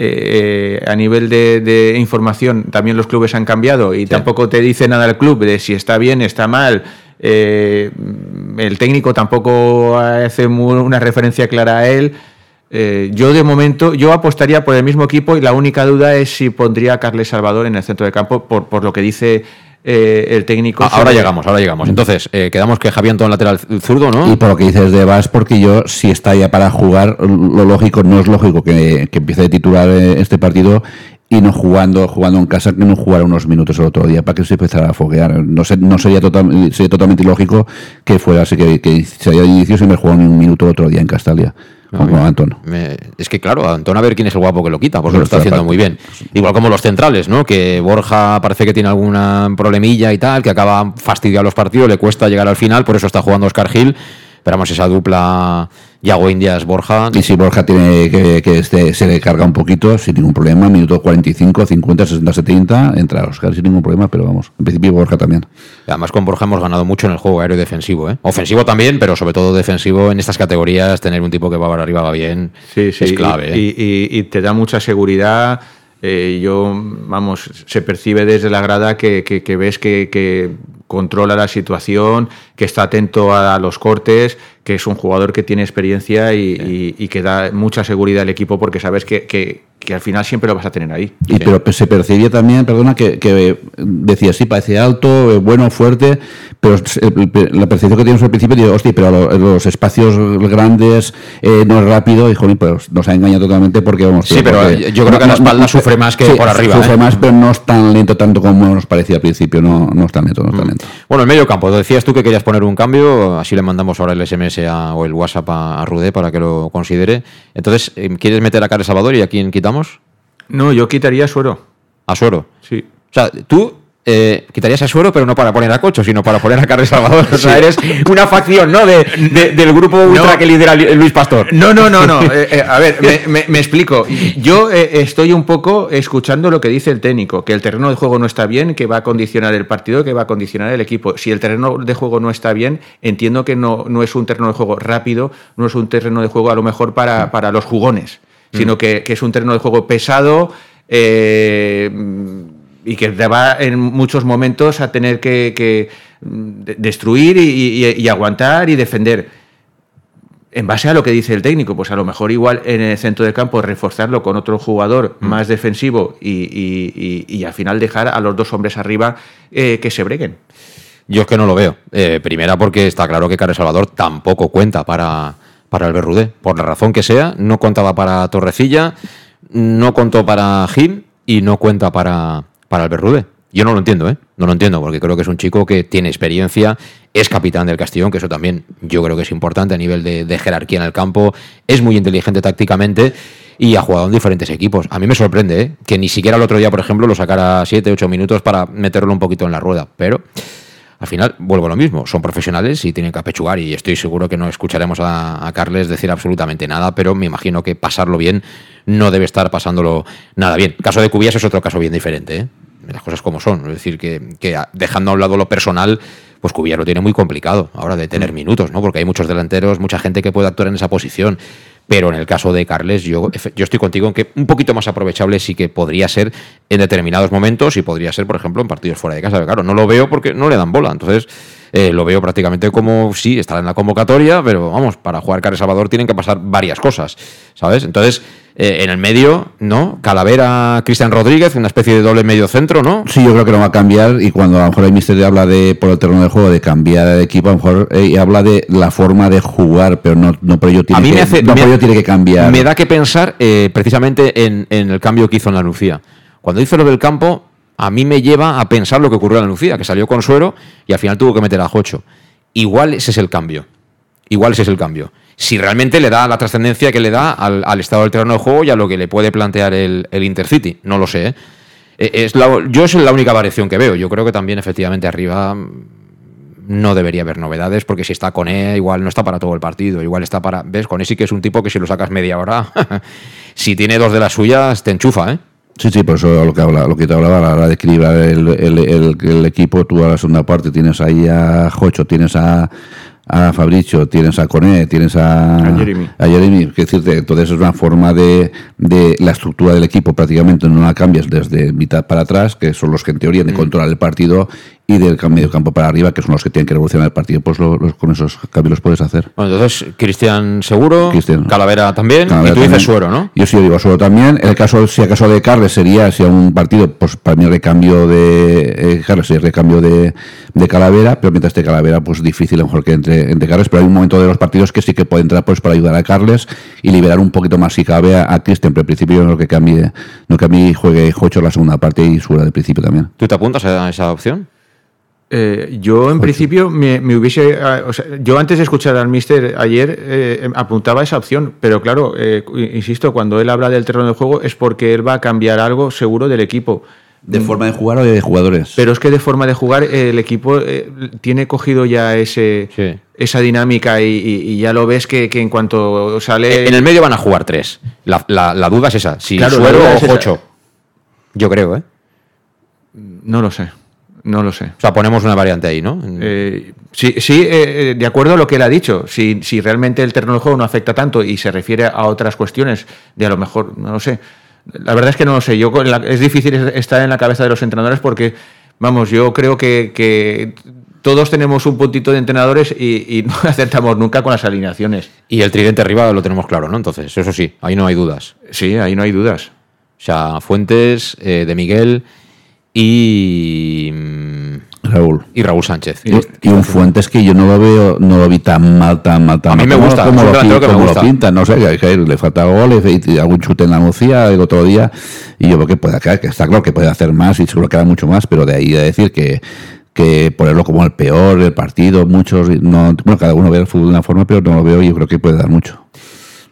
eh, a nivel de, de información, también los clubes han cambiado y tampoco te dice nada el club de si está bien, está mal. Eh, el técnico tampoco hace una referencia clara a él. Eh, yo de momento, yo apostaría por el mismo equipo y la única duda es si pondría a Carles Salvador en el centro de campo por, por lo que dice eh, el técnico. Ah, ahora llegamos, ahora llegamos. Entonces, eh, quedamos que Javi Antón lateral zurdo, ¿no? Y por lo que dices de Vas, porque yo, si está ya para jugar, lo lógico, no es lógico que, que empiece de titular eh, este partido y no jugando jugando en casa, que no jugara unos minutos el otro día para que se empezara a foguear. No, sé, no sería, total, sería totalmente ilógico que fuera así, que, que sería de inicio sin haber jugado ni un minuto el otro día en Castalia, Antón. Me- es que claro, a Antón a ver quién es el guapo que lo quita, porque lo está haciendo muy bien. Igual como los centrales, ¿no? Que Borja parece que tiene alguna problemilla y tal, que acaba fastidiando los partidos, le cuesta llegar al final, por eso está jugando Oscar Gil. Esperamos esa dupla Yago Indias Borja. Y si Borja tiene que, que este, se le carga un poquito, sin ningún problema, minuto 45, 50, 60, 70, entra Oscar sin ningún problema, pero vamos, en principio Borja también. Además, con Borja hemos ganado mucho en el juego aéreo y defensivo, ¿eh? Ofensivo también, pero sobre todo defensivo en estas categorías, tener un tipo que va para arriba va bien. Sí, sí, es clave. ¿eh? Y, y- y te da mucha seguridad. eh, yo, vamos, se percibe desde la grada que, que- que ves que, que controla la situación, que está atento a los cortes, que es un jugador que tiene experiencia y, y- y que da mucha seguridad al equipo porque sabes que, que- que al final siempre lo vas a tener ahí. Y, Pero se percibía también, perdona, que, que decía, sí, parecía alto, eh, bueno, fuerte, pero la percepción que tienes al principio, digo, hostia, pero lo- los espacios grandes, eh, no es rápido, y joder, pues nos ha engañado totalmente porque vamos. Sí, pero porque- yo creo que la espalda sufre más que por arriba, Sufre ¿eh? más, pero no es tan lento tanto como nos parecía al principio, no, no es tan lento, no es Mm. tan lento. Bueno, el medio campo, decías tú que querías poner un cambio, así le mandamos ahora el SMS a- o el WhatsApp a, a Rudé para que lo considere. Entonces, eh, ¿quieres meter a Carles Salvador y a quién quitamos? No, yo quitaría a Suero. A Suero. Sí. O sea, tú eh, quitarías a Suero, pero no para poner a Cocho, sino para poner a Carles Salvador. O sea, eres una facción, ¿no? De, de- del grupo ultra que lidera Lu- Luis Pastor. No, no, no, no. Eh, eh, a ver, me, me- me explico. Yo estoy un poco escuchando lo que dice el técnico, que el terreno de juego no está bien, que va a condicionar el partido, que va a condicionar el equipo. Si el terreno de juego no está bien, entiendo que no, no es un terreno de juego rápido, no es un terreno de juego a lo mejor para, para los jugones, sino que, que es un terreno de juego pesado. eh, y que te va en muchos momentos a tener que, que, mm, de- destruir y, y- y aguantar y defender en base a lo que dice el técnico, pues a lo mejor igual en el centro del campo reforzarlo con otro jugador más defensivo y, y- al final dejar a los dos hombres arriba eh, que se breguen. Yo es que no lo veo. Eh, primera porque está claro que Carles Salvador tampoco cuenta para, para el Berrudé. Por la razón que sea, no contaba para Torrecilla, no contó para Gil y no cuenta para, para el Berrudé. Yo no lo entiendo, ¿eh? No lo entiendo, porque creo que es un chico que tiene experiencia, es capitán del Castellón, que eso también yo creo que es importante a nivel de, de jerarquía en el campo, es muy inteligente tácticamente y ha jugado en diferentes equipos. A mí me sorprende ¿eh? que ni siquiera el otro día, por ejemplo, lo sacara 7, 8 minutos para meterlo un poquito en la rueda, pero al final vuelvo a lo mismo, son profesionales y tienen que apechugar y estoy seguro que no escucharemos a, a, Carles decir absolutamente nada, pero me imagino que pasarlo bien no debe estar pasándolo nada bien. El caso de Cubillas es otro caso bien diferente, ¿eh? las cosas como son, es decir, que, que dejando a un lado lo personal, pues Cubillas lo tiene muy complicado ahora de tener minutos, ¿no? Porque hay muchos delanteros, mucha gente que puede actuar en esa posición. Pero en el caso de Carles, yo, yo estoy contigo en que un poquito más aprovechable sí que podría ser en determinados momentos y podría ser, por ejemplo, en partidos fuera de casa. Claro, no lo veo porque no le dan bola. Entonces, eh, lo veo prácticamente como sí, estará en la convocatoria, pero vamos, para jugar Carles Salvador tienen que pasar varias cosas, ¿sabes? Entonces, eh, en el medio, ¿no? Calavera, Cristian Rodríguez, una especie de doble medio centro, ¿no? Sí, yo creo que no va a cambiar y cuando a lo mejor el misterio habla de, por el terreno de juego, de cambiar de equipo, a lo mejor eh, habla de la forma de jugar, pero no, no pero yo tiene, a mí que, me hace, no, me, pero yo tiene que cambiar. Me da que pensar eh, precisamente en, en, el cambio que hizo en la Lucía. Cuando hizo lo del campo, a mí me lleva a pensar lo que ocurrió en la Lucía, que salió con suero y al final tuvo que meter a Jocho. Igual ese es el cambio. Igual ese es el cambio. Si realmente le da la trascendencia que le da al, estado del terreno de juego y a lo que le puede plantear el, Intercity. No lo sé. ¿eh? La, yo es la única variación que veo. Yo creo que también efectivamente arriba no debería haber novedades porque si está con E igual no está para todo el partido, igual está para... ¿Ves? Con E sí que es un tipo que si lo sacas media hora, si tiene dos de las suyas, te enchufa, ¿eh? Sí, sí, por eso lo que, habla, lo que te hablaba a la hora de equilibrar el, el, el, el, equipo, tú a la segunda parte tienes ahí a Jocho, tienes a, a Fabricio, tienes a Coné, tienes a, a Jeremy. A Jeremy. Es decir, entonces es una forma de, de, la estructura del equipo, prácticamente no la cambias desde mitad para atrás, que son los que en teoría de controlar el partido, y del medio campo para arriba, que son los que tienen que revolucionar el partido, pues lo, los, con esos cambios los puedes hacer. Bueno, entonces, Cristian seguro. Calavera también, Calavera y tú dices Suero, ¿no? Yo sí digo Suero también. En el caso, si acaso de Carles sería, si a un partido, pues para mí el recambio de eh, Carles sería el recambio de, de, Calavera, pero mientras esté Calavera, pues difícil a lo mejor que entre, entre Carles, pero hay un momento de los partidos que sí que puede entrar pues para ayudar a Carles y liberar un poquito más si cabe a, a Cristian, pero al principio no que cambie, no que a mí juegue Jocho la segunda parte y Suero del principio también. ¿Tú te apuntas a esa opción? Eh, yo en principio me, me hubiese, o sea, yo antes de escuchar al Mister ayer eh, apuntaba esa opción, pero claro, eh, insisto, cuando él habla del terreno de juego es porque él va a cambiar algo seguro del equipo. ¿De forma de jugar o de jugadores? Pero es que de forma de jugar el equipo tiene cogido ya ese, sí. esa dinámica y, y, y, ya lo ves que, que, en cuanto sale... En el medio van a jugar tres. La, la, la duda es esa, si claro, Suero o Ocho. Yo creo, ¿eh? No lo sé. No lo sé. O sea, ponemos una variante ahí, ¿no? Eh, sí, sí eh, de acuerdo a lo que él ha dicho. Si, si realmente el terreno de juego no afecta tanto y se refiere a otras cuestiones, de a lo mejor, no lo sé. La verdad es que no lo sé. Yo, es difícil estar en la cabeza de los entrenadores porque, vamos, yo creo que, que todos tenemos un puntito de entrenadores y, y, no acertamos nunca con las alineaciones. Y el tridente arriba lo tenemos claro, ¿no? Entonces, eso sí, ahí no hay dudas. Sí, ahí no hay dudas. O sea, Fuentes, eh, de Miguel y Raúl. y Raúl Sánchez. Y, y, un Fuentes que yo no lo veo no lo vi tan mal tan mal tan a mí me gusta como, lo, que pintan no sé que, que, le falta gol y algún chute en la Lucía el otro día y yo creo que puede que está claro que puede hacer más y seguro que hará mucho más pero de ahí a decir que que ponerlo como el peor del partido muchos no bueno cada uno ve el fútbol de una forma pero no lo veo y yo creo que puede dar mucho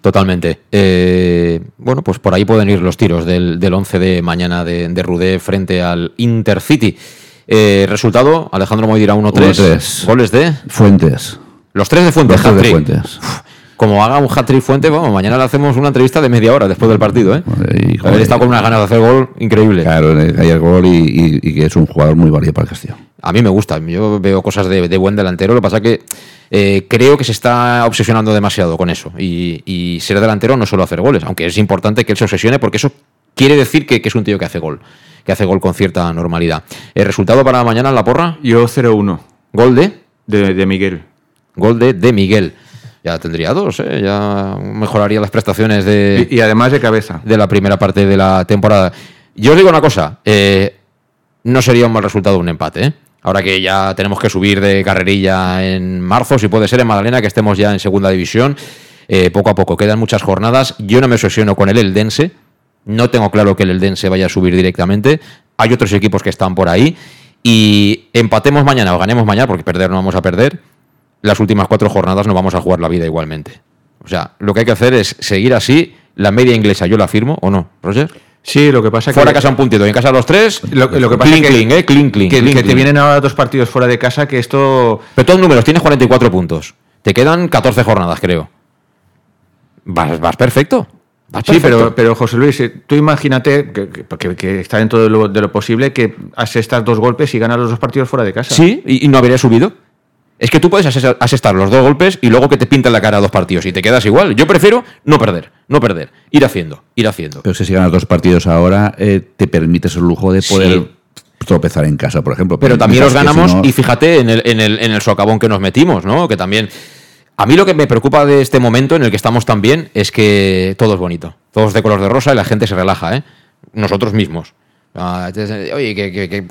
Totalmente. Eh, bueno, pues por ahí pueden ir los tiros del, del 11 de mañana de, de Rudé frente al Intercity. Eh, resultado, Alejandro Moy dirá 1-3. Goles de... Fuentes. Los tres de Fuentes. Los tres de Fuentes. Como haga un hat-trick Fuente, vamos, mañana le hacemos una entrevista de media hora después del partido, ¿eh? Y, Haber estado con unas ganas de hacer gol increíble. Claro, hay el gol y, y, y, que es un jugador muy válido para el Castillo. A mí me gusta, yo veo cosas de, de buen delantero, lo que pasa que eh, creo que se está obsesionando demasiado con eso. Y, y, ser delantero no solo hacer goles, aunque es importante que él se obsesione porque eso quiere decir que, que es un tío que hace gol, que hace gol con cierta normalidad. ¿El resultado para mañana en la porra? Yo 0-1. ¿Gol de? de? De Miguel. Gol de, de Miguel ya tendría dos, ¿eh? ya mejoraría las prestaciones de... Y, y, además de cabeza. De la primera parte de la temporada. Yo os digo una cosa, eh, no sería un mal resultado un empate, ¿eh? ahora que ya tenemos que subir de carrerilla en marzo, si puede ser en Magdalena, que estemos ya en segunda división, eh, poco a poco, quedan muchas jornadas, yo no me obsesiono con el Eldense, no tengo claro que el Eldense vaya a subir directamente, hay otros equipos que están por ahí, y empatemos mañana o ganemos mañana, porque perder no vamos a perder, las últimas cuatro jornadas no vamos a jugar la vida igualmente. O sea, lo que hay que hacer es seguir así, la media inglesa yo la firmo, ¿o no, Roger? Sí, lo que pasa que. Fuera casa un puntito y en casa los tres. Lo, que pasa es que, eh, clean, clean, que, te vienen ahora dos partidos fuera de casa, que esto. Pero todos números, tienes 44 puntos. Te quedan 14 jornadas, creo. Vas, vas perfecto. sí, pero, pero José Luis, eh, tú imagínate que, que, está dentro de lo, de lo, posible que asestas dos golpes y ganas los dos partidos fuera de casa. Sí, y, no habría subido. Es que tú puedes asestar los dos golpes y luego que te pintan la cara dos partidos y te quedas igual. Yo prefiero no perder, no perder, ir haciendo, ir haciendo. Pero si ganas dos partidos ahora, eh, te permites el lujo de poder tropezar en casa, por ejemplo. Pero también los ganamos y fíjate en el, en, el, en el socavón que nos metimos, ¿no? Que también... A mí lo que me preocupa de este momento en el que estamos tan bien es que todo es bonito. Todo es de color de rosa y la gente se relaja, ¿eh? Nosotros mismos. Ah, oye,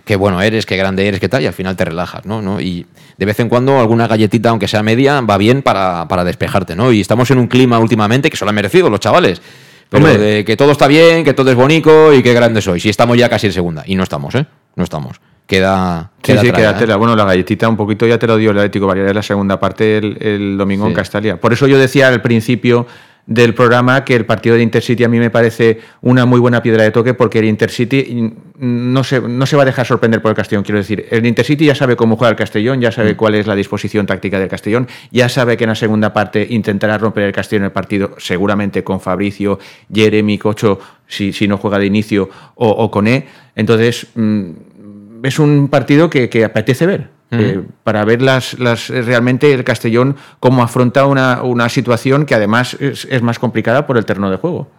qué, bueno eres, qué grande eres, qué tal, y al final te relajas, ¿no? ¿no? Y de vez en cuando alguna galletita, aunque sea media, va bien para, para despejarte, ¿no? Y estamos en un clima últimamente que se lo han merecido los chavales. Pero de que todo está bien, que todo es bonito y qué grande soy. Y estamos ya casi en segunda. Y no estamos, ¿eh? No estamos. Queda, queda sí, sí, queda ¿eh? Bueno, la galletita un poquito ya te lo dio el Atlético Variedad en la segunda parte el, domingo en Castalia. Por eso yo decía al principio del programa que el partido de Intercity a mí me parece una muy buena piedra de toque porque el Intercity no se, no se va a dejar sorprender por el Castellón. Quiero decir, el Intercity ya sabe cómo juega el Castellón, ya sabe mm. cuál es la disposición táctica del Castellón, ya sabe que en la segunda parte intentará romper el Castellón en el partido, seguramente con Fabricio, Jeremy, Cocho, si, si no juega de inicio, o, o con E. Entonces, mm, es un partido que, que apetece ver. Eh, para ver las, las, realmente el Castellón cómo afronta una, una situación que además es, es, más complicada por el terreno de juego.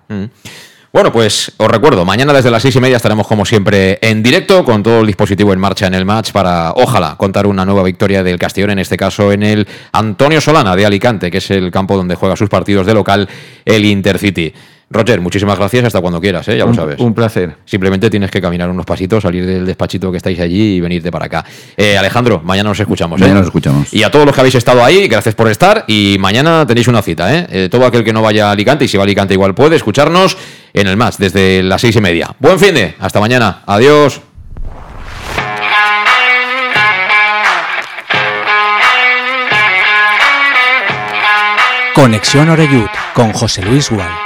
Bueno, pues os recuerdo, mañana desde las seis y media estaremos como siempre en directo con todo el dispositivo en marcha en el match para, ojalá, contar una nueva victoria del Castellón, en este caso en el Antonio Solana de Alicante, que es el campo donde juega sus partidos de local el Intercity. Roger, muchísimas gracias hasta cuando quieras, ¿eh? ya lo sabes. Un placer. Simplemente tienes que caminar unos pasitos, salir del despachito que estáis allí y venirte para acá. Eh, Alejandro, mañana nos escuchamos. ¿eh? Mañana nos escuchamos. Y a todos los que habéis estado ahí, gracias por estar. Y mañana tenéis una cita. ¿eh? todo aquel que no vaya a Alicante, y si va a Alicante igual puede, escucharnos en el más desde las seis y media. Buen fin de, hasta mañana. Adiós. Conexión Oreyud con José Luis Gual.